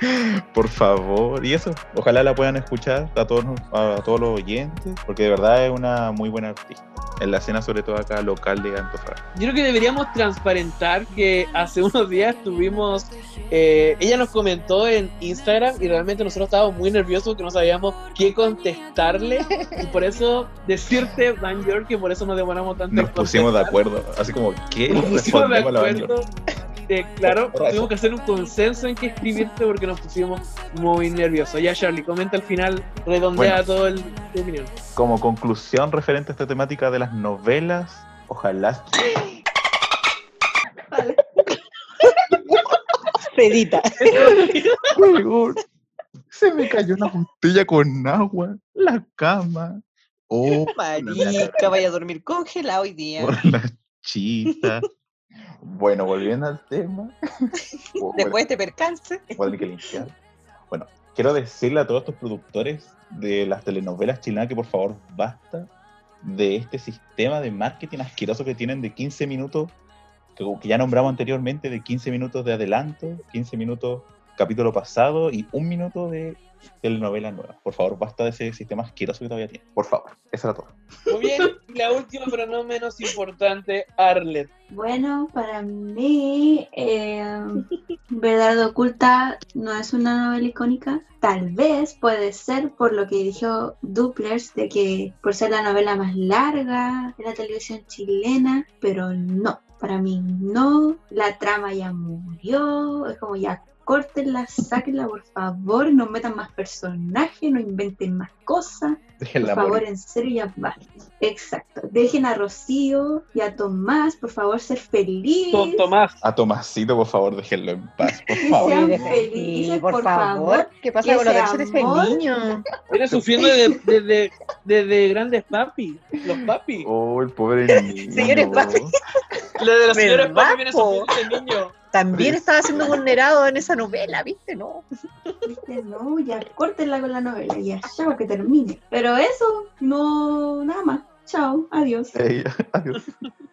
Por favor, y eso, ojalá la puedan escuchar a todos, a todos los oyentes, porque de verdad es una muy buena artista. En la escena, sobre todo acá local de Antofagasta. Yo creo que deberíamos transparentar que hace unos días tuvimos, eh, ella nos comentó en Instagram y realmente nosotros estábamos muy nerviosos que no sabíamos qué contestarle y por eso decirte, Van York, que por eso nos demoramos tanto. Nos pusimos de acuerdo, así como, ¿qué? Nos pusimos de Respondemos a la Van York. acuerdo. Eh, claro, tuvimos que hacer un consenso en qué escribirte porque nos pusimos muy nerviosos. Ya, Charlie, comenta al final, redondea Bueno. todo el, tu opinión. Como conclusión referente a esta temática de las novelas, ojalá Pedita. Se me cayó una botella con agua, la cama. Oh, Marica, vaya a dormir congelado hoy día. por la chita. Bueno, volviendo al tema. Bueno, Después de este percance. tener que limpiar. Bueno, quiero decirle a todos estos productores de las telenovelas chilenas que por favor basta de este sistema de marketing asqueroso que tienen de 15 minutos, que, que ya nombramos anteriormente, de 15 minutos de adelanto, 15 minutos capítulo pasado y un minuto de telenovela nueva. Por favor, basta de ese sistema asqueroso que todavía tiene. Por favor, eso era todo. Muy bien, la última, pero no menos importante, Arlet. Bueno, para mí, eh, Verdad Oculta no es una novela icónica. Tal vez puede ser por lo que dijo Duplers, de que por ser la novela más larga de la televisión chilena, pero no. Para mí no, la trama ya murió, es como ya córtenla, sáquenla por favor, no metan más personajes, no inventen más cosas, Por favor, morir. en serio, ya va. Exacto. Dejen a Rocío y a Tomás, por favor, ser feliz. Con Tomás. A Tomasito, por favor, déjenlo en paz, por favor. sean felices, sí, por, por favor. favor, ¿Qué pasa con los ese derechos de ese amor- niño? Viene sufriendo desde de, grandes papi. Los papi. Oh, el pobre niño. Señores, papi. Lo de los señores ¿Verdad, papi viene sufriendo niño. También estaba siendo vulnerado en esa novela, ¿viste? No. Viste, No, ya córtenla con la novela, ya, ya para que termine. Pero eso, no, nada más. Chao, adiós. Adiós.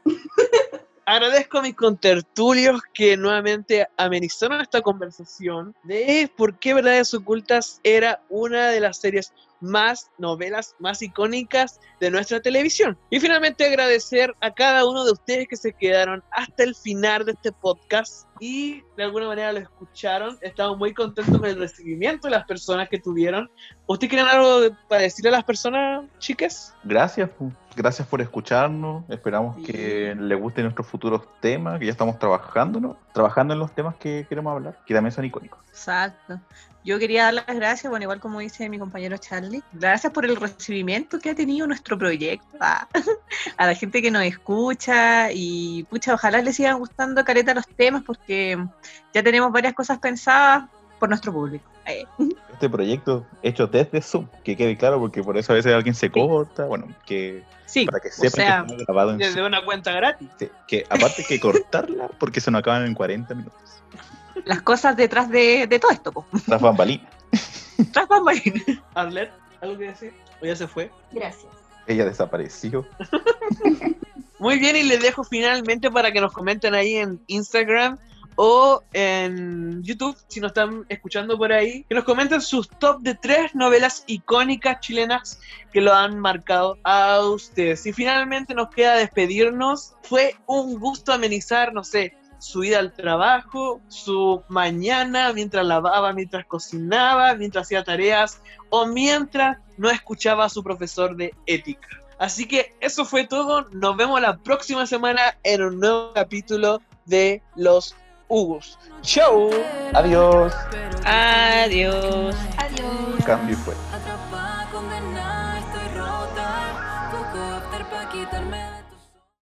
Agradezco a mis contertulios que nuevamente amenizaron esta conversación de por qué Verdades Ocultas era una de las series más novelas más icónicas de nuestra televisión. Y finalmente agradecer a cada uno de ustedes que se quedaron hasta el final de este podcast y de alguna manera lo escucharon. Estamos muy contentos con el recibimiento de las personas que tuvieron. ¿Ustedes quieren algo para decirle a las personas, chicas? Gracias, gracias por escucharnos. Esperamos que les gusten nuestros futuros temas, que ya estamos trabajando, ¿no? Trabajando en los temas que queremos hablar, que también son icónicos. Exacto. Yo quería dar las gracias, bueno, igual como dice mi compañero Charlie, gracias por el recibimiento que ha tenido nuestro proyecto, a, a la gente que nos escucha y pucha, ojalá les sigan gustando careta los temas porque ya tenemos varias cosas pensadas por nuestro público. Eh, Este proyecto hecho desde Zoom, que quede claro, porque por eso a veces alguien se corta, bueno, que sí, para que o sepan sea, que está grabado en Desde Zoom. una cuenta gratis. Sí, que aparte que cortarla porque se nos acaban en 40 minutos. Las cosas detrás de, de todo esto, po. Tras bambalinas. Tras bambalinas. Arlet, ¿algo que decir? ¿O ya se fue? Gracias. Ella desapareció. Muy bien, y les dejo finalmente para que nos comenten ahí en Instagram o en YouTube, si nos están escuchando por ahí, que nos comenten sus top de tres novelas icónicas chilenas que lo han marcado a ustedes. Y finalmente nos queda despedirnos. Fue un gusto amenizar, no sé, su ida al trabajo, su mañana, mientras lavaba, mientras cocinaba, mientras hacía tareas o mientras no escuchaba a su profesor de ética. Así que eso fue todo. Nos vemos la próxima semana en un nuevo capítulo de Los Hugos. ¡Chau! Adiós. Adiós. Adiós. Cambio y fue.